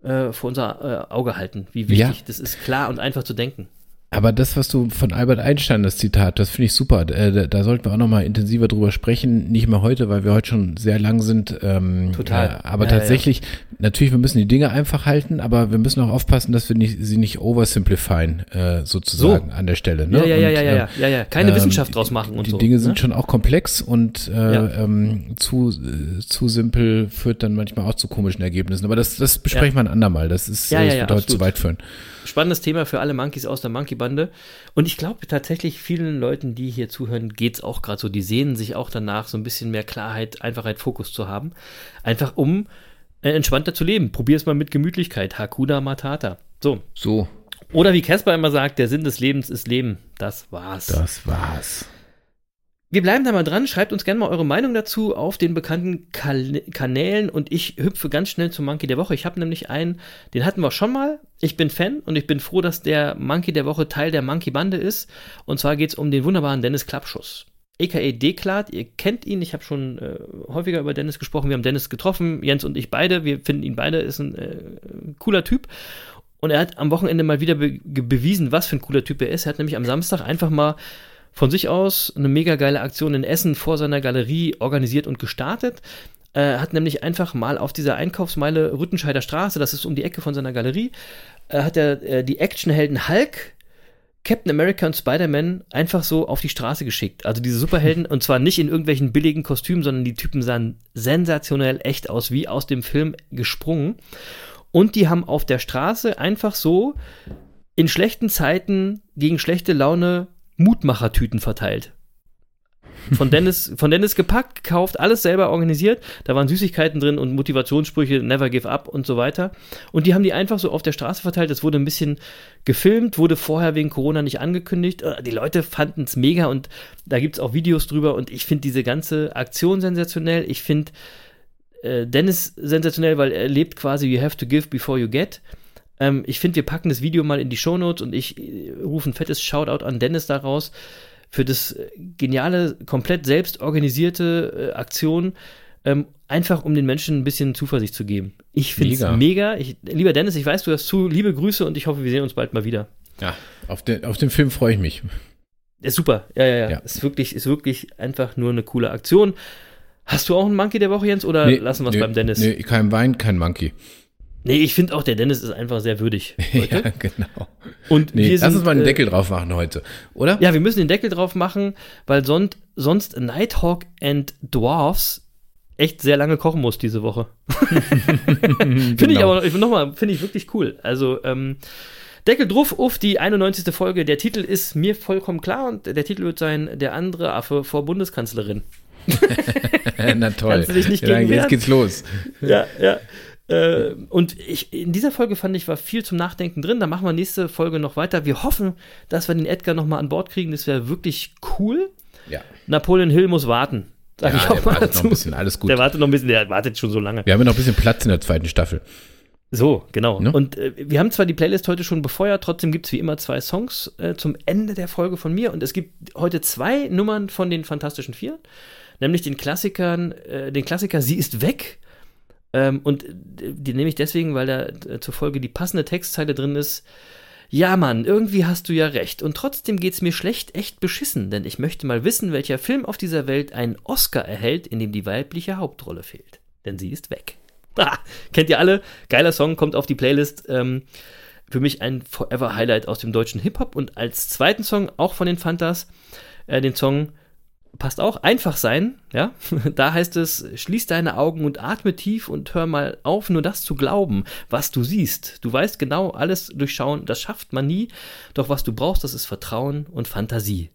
äh, vor unser äh, Auge halten, wie wichtig
Ja.
das ist, klar und einfach zu denken.
Aber das, was du von Albert Einstein, das Zitat, das finde ich super. Äh, da, da sollten wir auch nochmal intensiver drüber sprechen. Nicht mehr heute, weil wir heute schon sehr lang sind. Ähm,
Total.
Äh, aber
Ja, ja,
tatsächlich, natürlich, wir müssen die Dinge einfach halten, aber wir müssen auch aufpassen, dass wir nicht, sie nicht oversimplifieren, äh, sozusagen an der Stelle. Ne?
Ja, ja, ja,
Und,
ja, ja,
ähm,
ja, ja, ja. Keine
ähm,
Wissenschaft draus machen und
die
so.
Dinge sind
ne?
schon auch komplex und äh,
Ja.
ähm, zu, äh, zu simpel führt dann manchmal auch zu komischen Ergebnissen. Aber das, das besprechen wir ein andermal. Das ist,
Ja, ja,
das
ja,
wird heute zu weit führen.
Spannendes Thema für alle Monkeys aus der Monkey-Bande. Und ich glaube tatsächlich, vielen Leuten, die hier zuhören, geht es auch gerade so. Die sehnen sich auch danach, so ein bisschen mehr Klarheit, Einfachheit, Fokus zu haben. Einfach um äh, entspannter zu leben. Probier es mal mit Gemütlichkeit. Hakuna Matata. So.
So,
Oder wie Casper immer sagt, der Sinn des Lebens ist Leben. Das war's.
das war's.
Wir bleiben da mal dran. Schreibt uns gerne mal eure Meinung dazu auf den bekannten Kal Kanälen und ich hüpfe ganz schnell zum Monkey der Woche. Ich habe nämlich einen, den hatten wir schon mal. Ich bin Fan und ich bin froh, dass der Monkey der Woche Teil der Monkey-Bande ist. Und zwar geht es um den wunderbaren Dennis Klappschuss. A.k.a. Deklat, ihr kennt ihn, ich habe schon äh, häufiger über Dennis gesprochen, wir haben Dennis getroffen, Jens und ich beide, wir finden ihn beide, ist ein äh, cooler Typ. Und er hat am Wochenende mal wieder be bewiesen, was für ein cooler Typ er ist. Er hat nämlich am Samstag einfach mal von sich aus eine mega geile Aktion in Essen vor seiner Galerie organisiert und gestartet. Er hat nämlich einfach mal auf dieser Einkaufsmeile Rüttenscheider Straße, das ist um die Ecke von seiner Galerie, äh, hat er äh, die Actionhelden Hulk, Captain America und Spider-Man einfach so auf die Straße geschickt. Also diese Superhelden, und zwar nicht in irgendwelchen billigen Kostümen, sondern die Typen sahen sensationell echt aus, wie aus dem Film gesprungen. Und die haben auf der Straße einfach so in schlechten Zeiten gegen schlechte Laune Mutmachertüten verteilt. Von Dennis, von Dennis gepackt, gekauft, alles selber organisiert. Da waren Süßigkeiten drin und Motivationssprüche, never give up und so weiter. Und die haben die einfach so auf der Straße verteilt. Das wurde ein bisschen gefilmt, wurde vorher wegen Corona nicht angekündigt. Äh, Die Leute fanden es mega und da gibt es auch Videos drüber. Und ich finde diese ganze Aktion sensationell. Ich finde äh, Dennis sensationell, weil er lebt quasi, you have to give before you get. Ähm, ich finde, wir packen das Video mal in die Shownotes und ich äh, rufe ein fettes Shoutout an Dennis daraus für das äh, geniale, komplett selbst organisierte äh, Aktion, ähm, einfach um den Menschen ein bisschen Zuversicht zu geben. Ich finde es
Mega.
mega. Ich, lieber Dennis, ich weiß, du hast zu. Liebe Grüße und ich hoffe, wir sehen uns bald mal wieder.
Ja, auf den, auf den Film freue ich mich.
Ist super. Ja, ja, ja.
Ja.
Ist, wirklich, ist wirklich einfach nur eine coole Aktion. Hast du auch einen Monkey der Woche, Jens, oder lassen wir es
nee,
beim Dennis?
Nee, kein Wein, kein Monkey.
Nee, ich finde auch, der Dennis ist einfach sehr würdig. Heute.
ja, genau.
Und
Nee,
wir
lass
sind,
uns mal einen
äh,
Deckel drauf machen heute, oder?
Ja, wir müssen den Deckel drauf machen, weil sonst, sonst Nighthawk and Dwarfs echt sehr lange kochen muss diese Woche. Finde ich
Genau.
aber noch- nochmal, finde ich wirklich cool. Also, ähm, Deckel drauf auf die 91. Folge. Der Titel ist mir vollkommen klar und der Titel wird sein Der andere Affe vor Bundeskanzlerin.
Na toll.
Kannst du dich nicht
ja,
gegen
jetzt
wehren?
geht's los.
ja, ja. Äh, und ich, in dieser Folge fand ich, war viel zum Nachdenken drin. Da machen wir nächste Folge noch weiter. Wir hoffen, dass wir den Edgar noch mal an Bord kriegen. Das wäre wirklich cool.
Ja.
Napoleon Hill muss warten. Sag
Ja,
ich auch
der
mal
wartet noch
dazu.
ein bisschen, alles gut.
Der wartet noch ein bisschen, der wartet schon so lange.
Wir haben ja noch ein bisschen Platz in der zweiten Staffel.
So, genau.
Ne?
Und äh, wir haben zwar die Playlist heute schon befeuert, trotzdem gibt es wie immer zwei Songs äh, zum Ende der Folge von mir. Und es gibt heute zwei Nummern von den Fantastischen Vier, nämlich den Klassikern, äh, den Klassiker Sie ist weg. Ähm, und äh, die nehme ich deswegen, weil da äh, zur Folge die passende Textzeile drin ist. Ja, Mann, irgendwie hast du ja recht. Und trotzdem geht's mir schlecht echt beschissen, denn ich möchte mal wissen, welcher Film auf dieser Welt einen Oscar erhält, in dem die weibliche Hauptrolle fehlt. Denn sie ist weg. Ah, kennt ihr alle? Geiler Song, kommt auf die Playlist. Ähm, für mich ein Forever Highlight aus dem deutschen Hip-Hop. Und als zweiten Song, auch von den Fantas, äh, den Song passt auch, einfach sein, ja. Da heißt es, schließ deine Augen und atme tief und hör mal auf, nur das zu glauben, was du siehst. Du weißt genau, alles durchschauen, das schafft man nie. Doch was du brauchst, das ist Vertrauen und Fantasie.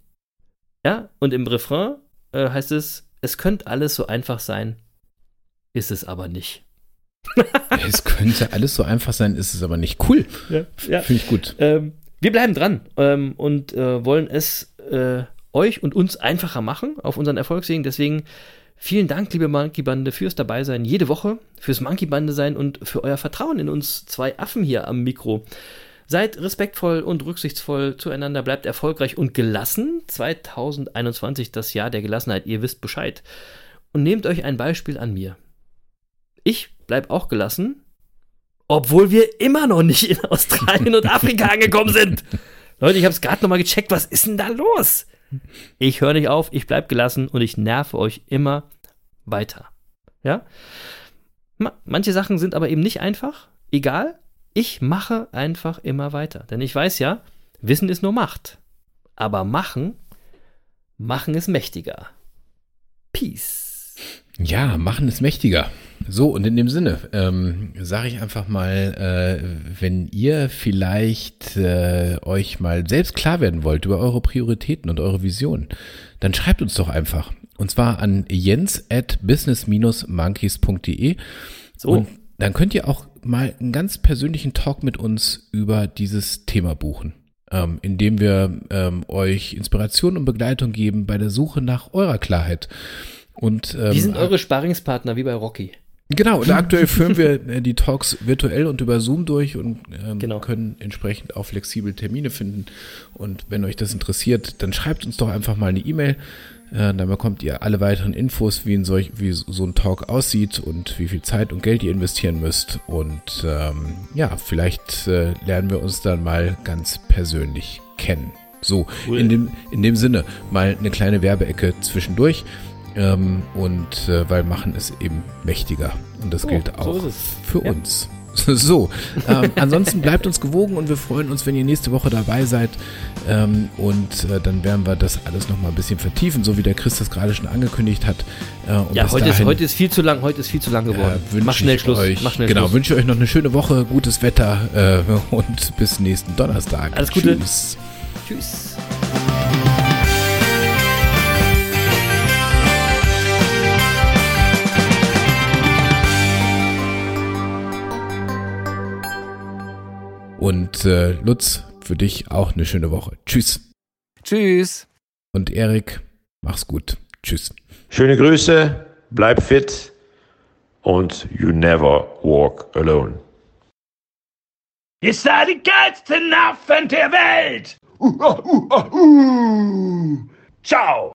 Ja, und im Refrain äh, heißt es, es könnte alles so einfach sein, ist es aber nicht.
Es könnte alles so einfach sein, ist es aber nicht cool.
Ja, ja.
Finde ich gut.
Ähm, wir bleiben dran ähm, und äh, wollen es äh, euch und uns einfacher machen auf unseren Erfolgswegen. Deswegen vielen Dank, liebe Monkey Bande, fürs Dabeisein jede Woche, fürs Monkey Bande sein und für euer Vertrauen in uns zwei Affen hier am Mikro. Seid respektvoll und rücksichtsvoll zueinander, bleibt erfolgreich und gelassen. 2021, das Jahr der Gelassenheit, ihr wisst Bescheid. Und nehmt euch ein Beispiel an mir. Ich bleib auch gelassen, obwohl wir immer noch nicht in Australien und Afrika angekommen sind. Leute, ich habe es gerade noch mal gecheckt. Was ist denn da los? Ich höre nicht auf, ich bleib gelassen und ich nerve euch immer weiter. Ja? Ma- Manche Sachen sind aber eben nicht einfach. Egal, ich mache einfach immer weiter. Denn ich weiß ja, Wissen ist nur Macht. Aber machen, machen ist mächtiger. Peace.
Ja, machen ist mächtiger. So, und in dem Sinne ähm, sage ich einfach mal, äh, wenn ihr vielleicht äh, euch mal selbst klar werden wollt über eure Prioritäten und eure Visionen, dann schreibt uns doch einfach. Und zwar an jens at business-monkeys.de.
So.
Und dann könnt ihr auch mal einen ganz persönlichen Talk mit uns über dieses Thema buchen, ähm, indem wir ähm, euch Inspiration und Begleitung geben bei der Suche nach eurer Klarheit. Und, ähm,
Wie sind eure Sparingspartner wie bei Rocky?
Genau, und aktuell führen wir äh, die Talks virtuell und über Zoom durch und ähm,
Genau.
können entsprechend auch flexibel Termine finden. Und wenn euch das interessiert, dann schreibt uns doch einfach mal eine E-Mail. Äh, dann bekommt ihr alle weiteren Infos, wie, ein solch, wie so ein Talk aussieht und wie viel Zeit und Geld ihr investieren müsst. Und ähm, ja, vielleicht äh, lernen wir uns dann mal ganz persönlich kennen. So,
Cool.
in, dem, in dem Sinne mal eine kleine Werbeecke zwischendurch. Ähm, und äh, weil machen ist eben mächtiger. Und das
So,
gilt
so
auch
ist es.
für
Ja.
uns. So, ähm, ansonsten bleibt uns gewogen und wir freuen uns, wenn ihr nächste Woche dabei seid. Ähm, und äh, dann werden wir das alles nochmal ein bisschen vertiefen, so wie der Chris das gerade schon angekündigt hat. Äh,
Ja, heute ist,
dahin,
heute ist viel zu lang, heute ist viel zu lang geworden.
äh,
Mach schnell Schluss.
Euch,
Mach schnell
genau,
Schluss.
wünsche euch noch eine schöne Woche, gutes Wetter äh, und bis nächsten Donnerstag.
Alles Gute.
Tschüss.
Tschüss.
Und äh, Lutz, für dich auch eine schöne Woche. Tschüss.
Tschüss.
Und Erik, mach's gut. Tschüss.
Schöne Grüße, bleib fit und you never walk alone.
Ihr seid die geilsten Affen der Welt! Uh, uh, uh, uh. Ciao!